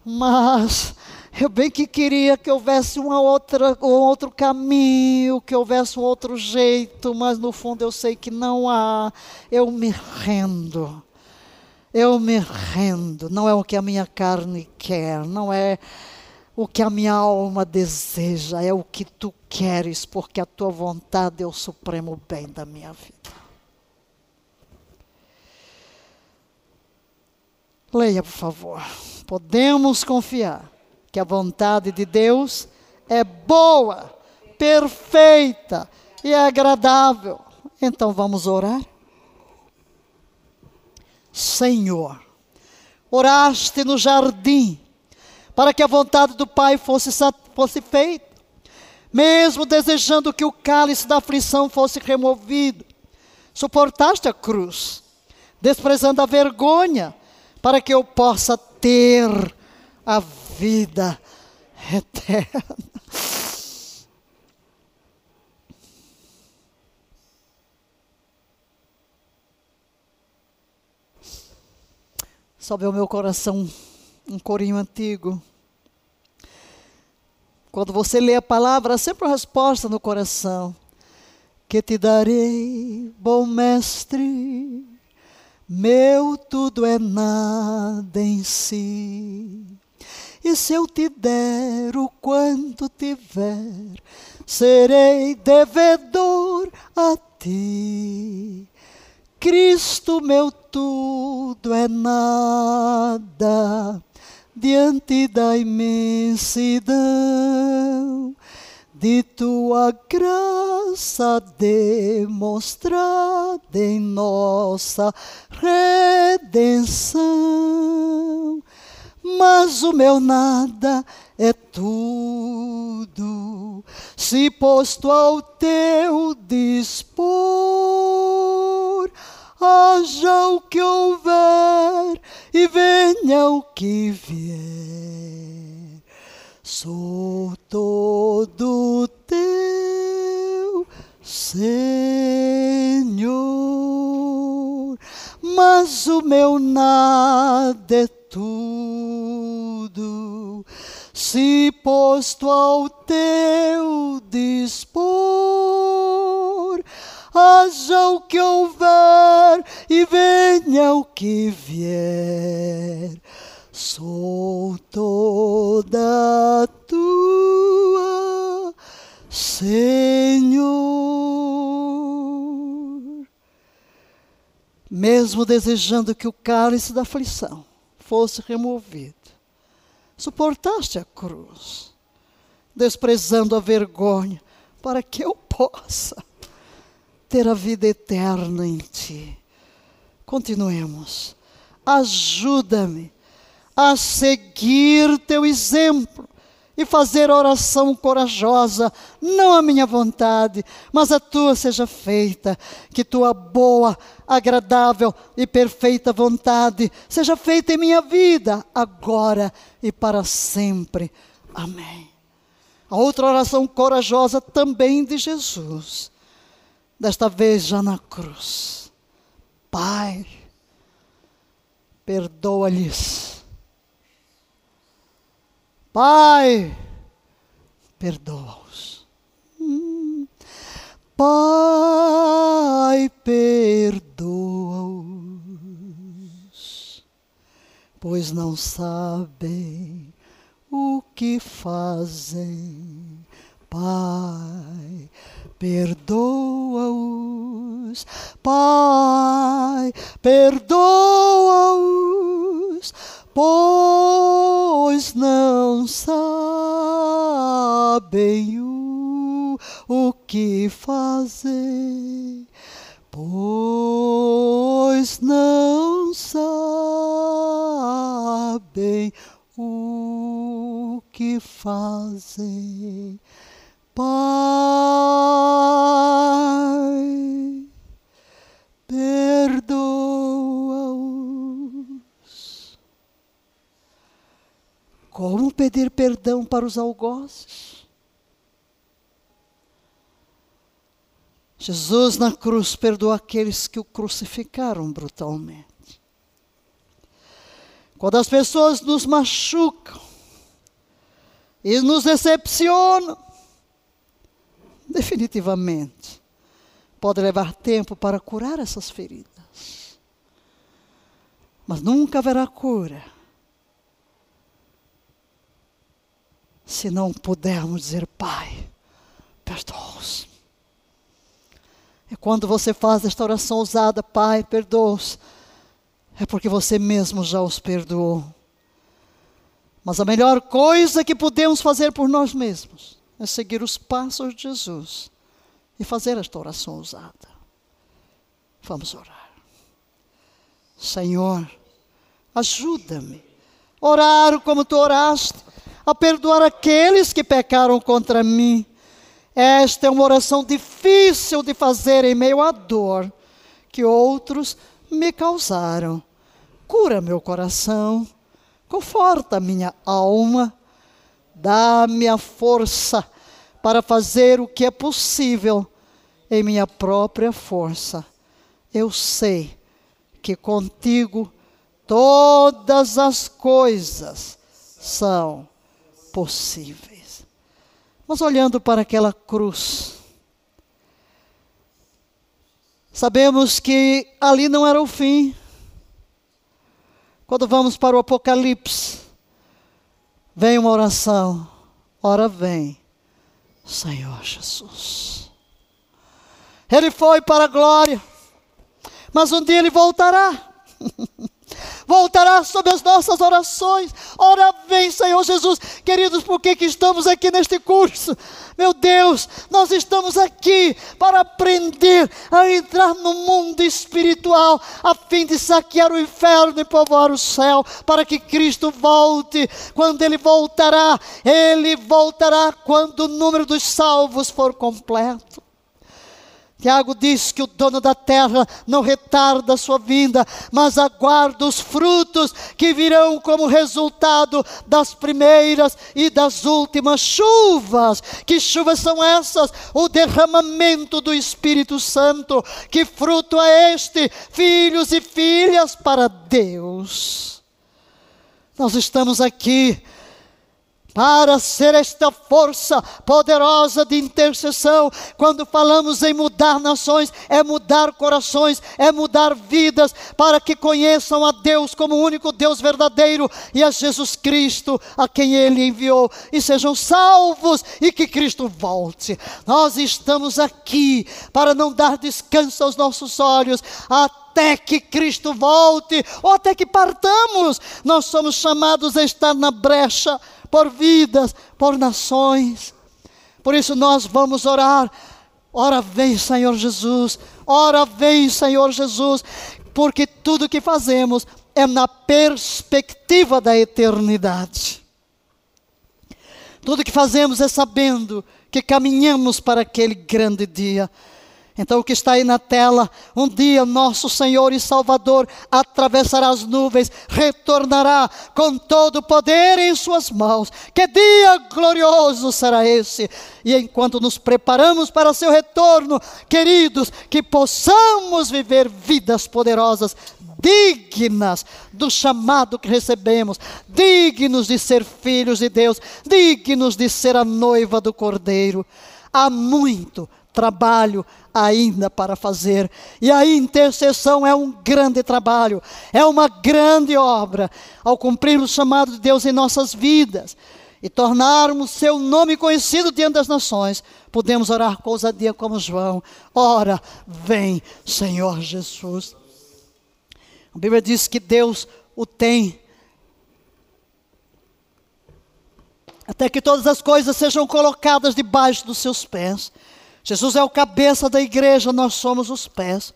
mas eu bem que queria que houvesse uma outra, um outro caminho, que houvesse um outro jeito, mas no fundo eu sei que não há. Eu me rendo. Eu me rendo. Não é o que a minha carne quer, não é o que a minha alma deseja, é o que tu queres, porque a tua vontade é o supremo bem da minha vida. Leia, por favor. Podemos confiar que a vontade de Deus é boa, perfeita e agradável. Então vamos orar? Senhor, oraste no jardim para que a vontade do Pai fosse, fosse feita, mesmo desejando que o cálice da aflição fosse removido. Suportaste a cruz, desprezando a vergonha, para que eu possa ter a vida eterna. Sobe o meu coração um corinho antigo quando você lê a palavra, há sempre uma resposta no coração. Que te darei, bom mestre, meu tudo é nada em si. E se eu te der o quanto tiver, serei devedor a ti. Cristo, meu tudo é nada diante da imensidão de tua graça demonstrada em nossa redenção mas o meu nada é tudo, se posto ao teu dispor. Haja o que houver e venha o que vier, sou todo teu, Senhor. Mas o meu nada é tudo, se posto ao teu dispor, haja o que houver e venha o que vier, sou toda tua, Senhor. Mesmo desejando que o cálice da aflição fosse removido. Suportaste a cruz, desprezando a vergonha, para que eu possa ter a vida eterna em ti. Continuemos. Ajuda-me a seguir teu exemplo e fazer oração corajosa, não a minha vontade, mas a tua seja feita, que tua boa, agradável e perfeita vontade seja feita em minha vida, agora e para sempre. Amém. A outra oração corajosa também de Jesus, desta vez já na cruz. Pai, perdoa-lhes Pai, perdoa-os. Hum. Pai, perdoa-os, pois não sabem o que fazem. Pai, perdoa-os. Pai, perdoa-os pois não sabem o, o que fazer, pois não sabem o que fazer. Pai, perdoa-os Como pedir perdão para os algozes? Jesus na cruz perdoou aqueles que o crucificaram brutalmente. Quando as pessoas nos machucam e nos decepcionam, definitivamente, pode levar tempo para curar essas feridas. Mas nunca haverá cura se não pudermos dizer, Pai, perdoa-os. E quando você faz esta oração ousada, Pai, perdoa-os, é porque você mesmo já os perdoou. Mas a melhor coisa que podemos fazer por nós mesmos é seguir os passos de Jesus e fazer esta oração ousada. Vamos orar. Senhor, ajuda-me. Orar como tu oraste a perdoar aqueles que pecaram contra mim. Esta é uma oração difícil de fazer em meio à dor que outros me causaram. Cura meu coração, conforta minha alma, dá-me a força para fazer o que é possível em minha própria força. Eu sei que contigo todas as coisas são possíveis. Mas olhando para aquela cruz, sabemos que ali não era o fim. Quando vamos para o Apocalipse, vem uma oração, ora vem, Senhor Jesus. Ele foi para a glória, mas um dia ele voltará. voltará sobre as nossas orações. Ora vem, Senhor Jesus. Queridos, por que, que estamos aqui neste curso? Meu Deus, nós estamos aqui para aprender a entrar no mundo espiritual, a fim de saquear o inferno e povoar o céu, para que Cristo volte. Quando Ele voltará, Ele voltará quando o número dos salvos for completo. Tiago diz que o dono da terra não retarda a sua vinda, mas aguarda os frutos que virão como resultado das primeiras e das últimas chuvas. Que chuvas são essas? O derramamento do Espírito Santo. Que fruto é este? Filhos e filhas para Deus. Nós estamos aqui para ser esta força poderosa de intercessão. Quando falamos em mudar nações, é mudar corações, é mudar vidas, para que conheçam a Deus como o único Deus verdadeiro e a Jesus Cristo, a quem Ele enviou, e sejam salvos e que Cristo volte. Nós estamos aqui para não dar descanso aos nossos olhos, até que Cristo volte, ou até que partamos. Nós somos chamados a estar na brecha por vidas, por nações. Por isso nós vamos orar. Ora vem, Senhor Jesus. Ora vem, Senhor Jesus. Porque tudo que fazemos é na perspectiva da eternidade. Tudo que fazemos é sabendo que caminhamos para aquele grande dia. Então, o que está aí na tela, um dia nosso Senhor e Salvador atravessará as nuvens, retornará com todo o poder em Suas mãos. Que dia glorioso será esse! E enquanto nos preparamos para seu retorno, queridos, que possamos viver vidas poderosas, dignas do chamado que recebemos, dignos de ser filhos de Deus, dignos de ser a noiva do Cordeiro. Há muito trabalho ainda para fazer. E a intercessão é um grande trabalho, é uma grande obra. Ao cumprir o chamado de Deus em nossas vidas e tornarmos seu nome conhecido diante das nações, podemos orar com ousadia como João. Ora, vem, Senhor Jesus. A Bíblia diz que Deus o tem. Até que todas as coisas sejam colocadas debaixo dos seus pés. Jesus é o cabeça da igreja, nós somos os pés.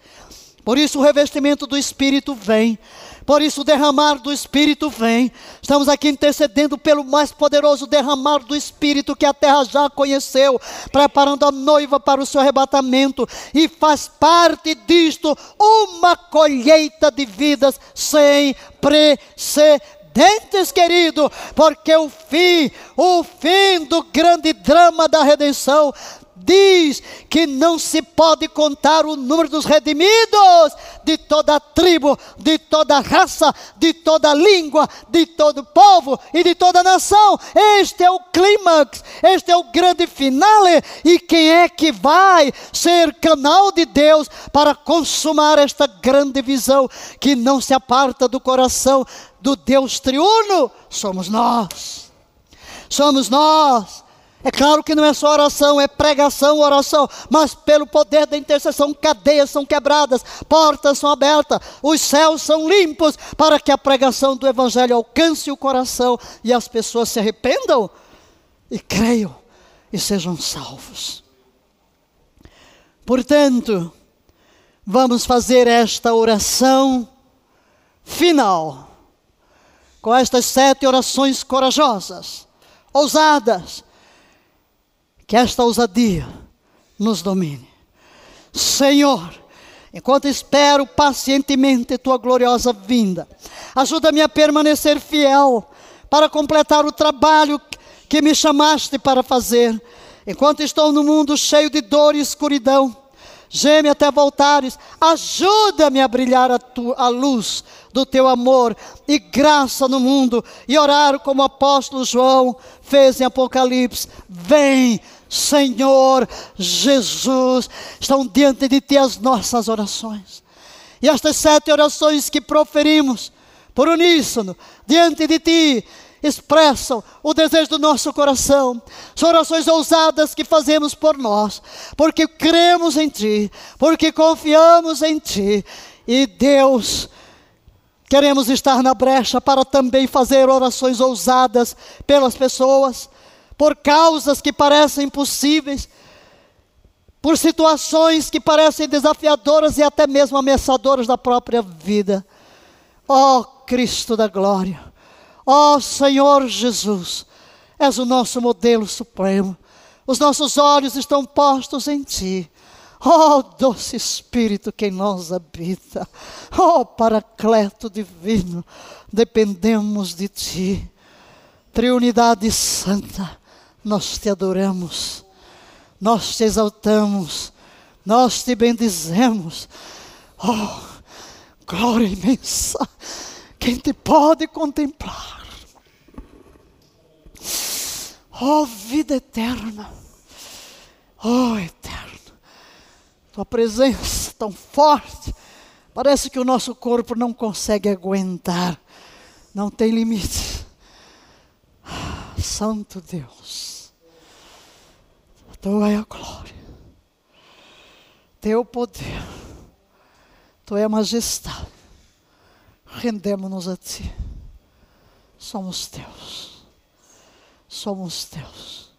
Por isso o revestimento do Espírito vem. Por isso o derramar do Espírito vem. Estamos aqui intercedendo pelo mais poderoso derramar do Espírito que a terra já conheceu, preparando a noiva para o seu arrebatamento. E faz parte disto uma colheita de vidas sem precedentes querido, porque o fim, o fim do grande drama da redenção diz que não se pode contar o número dos redimidos de toda tribo, de toda raça, de toda língua, de todo povo e de toda nação. Este é o clímax, este é o grande finale. E quem é que vai ser canal de Deus para consumar esta grande visão que não se aparta do coração do Deus triuno? Somos nós. Somos nós é claro que não é só oração, é pregação, oração, mas pelo poder da intercessão, cadeias são quebradas, portas são abertas, os céus são limpos para que a pregação do Evangelho alcance o coração e as pessoas se arrependam e creiam e sejam salvos. Portanto, vamos fazer esta oração final, com estas sete orações corajosas, ousadas, que esta ousadia nos domine. Senhor, enquanto espero pacientemente tua gloriosa vinda, ajuda-me a permanecer fiel para completar o trabalho que me chamaste para fazer. Enquanto estou no mundo cheio de dor e escuridão, geme até voltares, ajuda-me a brilhar a, tu, a luz do teu amor e graça no mundo, e orar como o apóstolo João fez em Apocalipse: Vem, Senhor Jesus, estão diante de ti as nossas orações. E estas sete orações que proferimos, por uníssono, diante de ti, expressam o desejo do nosso coração. São orações ousadas que fazemos por nós, porque cremos em Ti, porque confiamos em Ti. E Deus, queremos estar na brecha para também fazer orações ousadas pelas pessoas, por causas que parecem impossíveis, por situações que parecem desafiadoras e até mesmo ameaçadoras da própria vida. Ó oh, Cristo da glória! Ó oh, Senhor Jesus, és o nosso modelo supremo. Os nossos olhos estão postos em Ti. Oh, doce Espírito que em nós habita. Oh, Paracleto divino, dependemos de Ti. Triunidade Santa, nós te adoramos, nós te exaltamos, nós te bendizemos. Oh, glória imensa! Quem te pode contemplar? Oh, vida eterna. Oh, eterno. Tua presença tão forte. Parece que o nosso corpo não consegue aguentar. Não tem limite. Santo Deus. Tua é a glória. Teu poder. Tua é a majestade. Rendemos-nos a Ti. Somos Teus somos teus.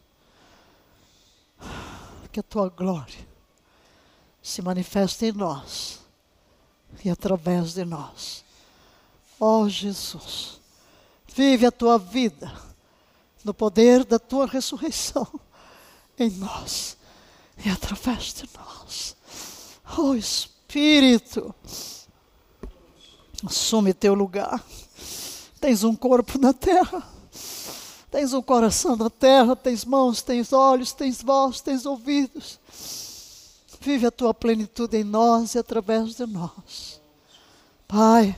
Que a tua glória se manifeste em nós e através de nós. Ó oh, Jesus, vive a tua vida no poder da tua ressurreição em nós e através de nós. Oh, Espírito, assume teu lugar. Tens um corpo na terra Tens um coração na terra, tens mãos, tens olhos, tens voz, tens ouvidos. Vive a tua plenitude em nós e através de nós. Pai,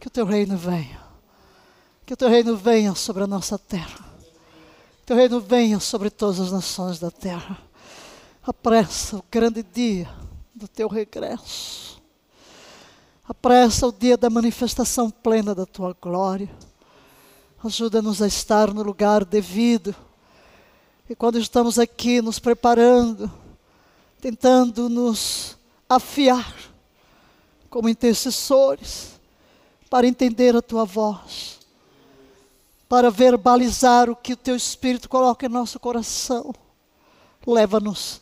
que o teu reino venha. Que o teu reino venha sobre a nossa terra. Teu reino venha sobre todas as nações da terra. Apressa o grande dia do teu regresso. Apressa o dia da manifestação plena da tua glória. Ajuda-nos a estar no lugar devido. E quando estamos aqui nos preparando, tentando nos afiar como intercessores, para entender a tua voz, para verbalizar o que o teu Espírito coloca em nosso coração, leva-nos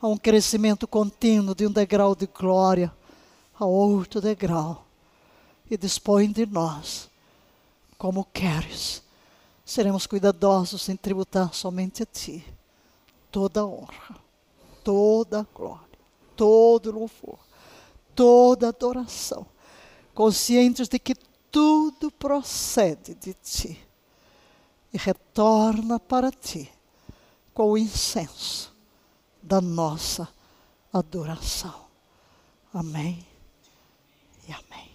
a um crescimento contínuo de um degrau de glória a outro degrau. E dispõe de nós como queres. Seremos cuidadosos em tributar somente a Ti toda a honra, toda a glória, todo o louvor, toda a adoração, conscientes de que tudo procede de Ti e retorna para Ti com o incenso da nossa adoração. Amém e amém.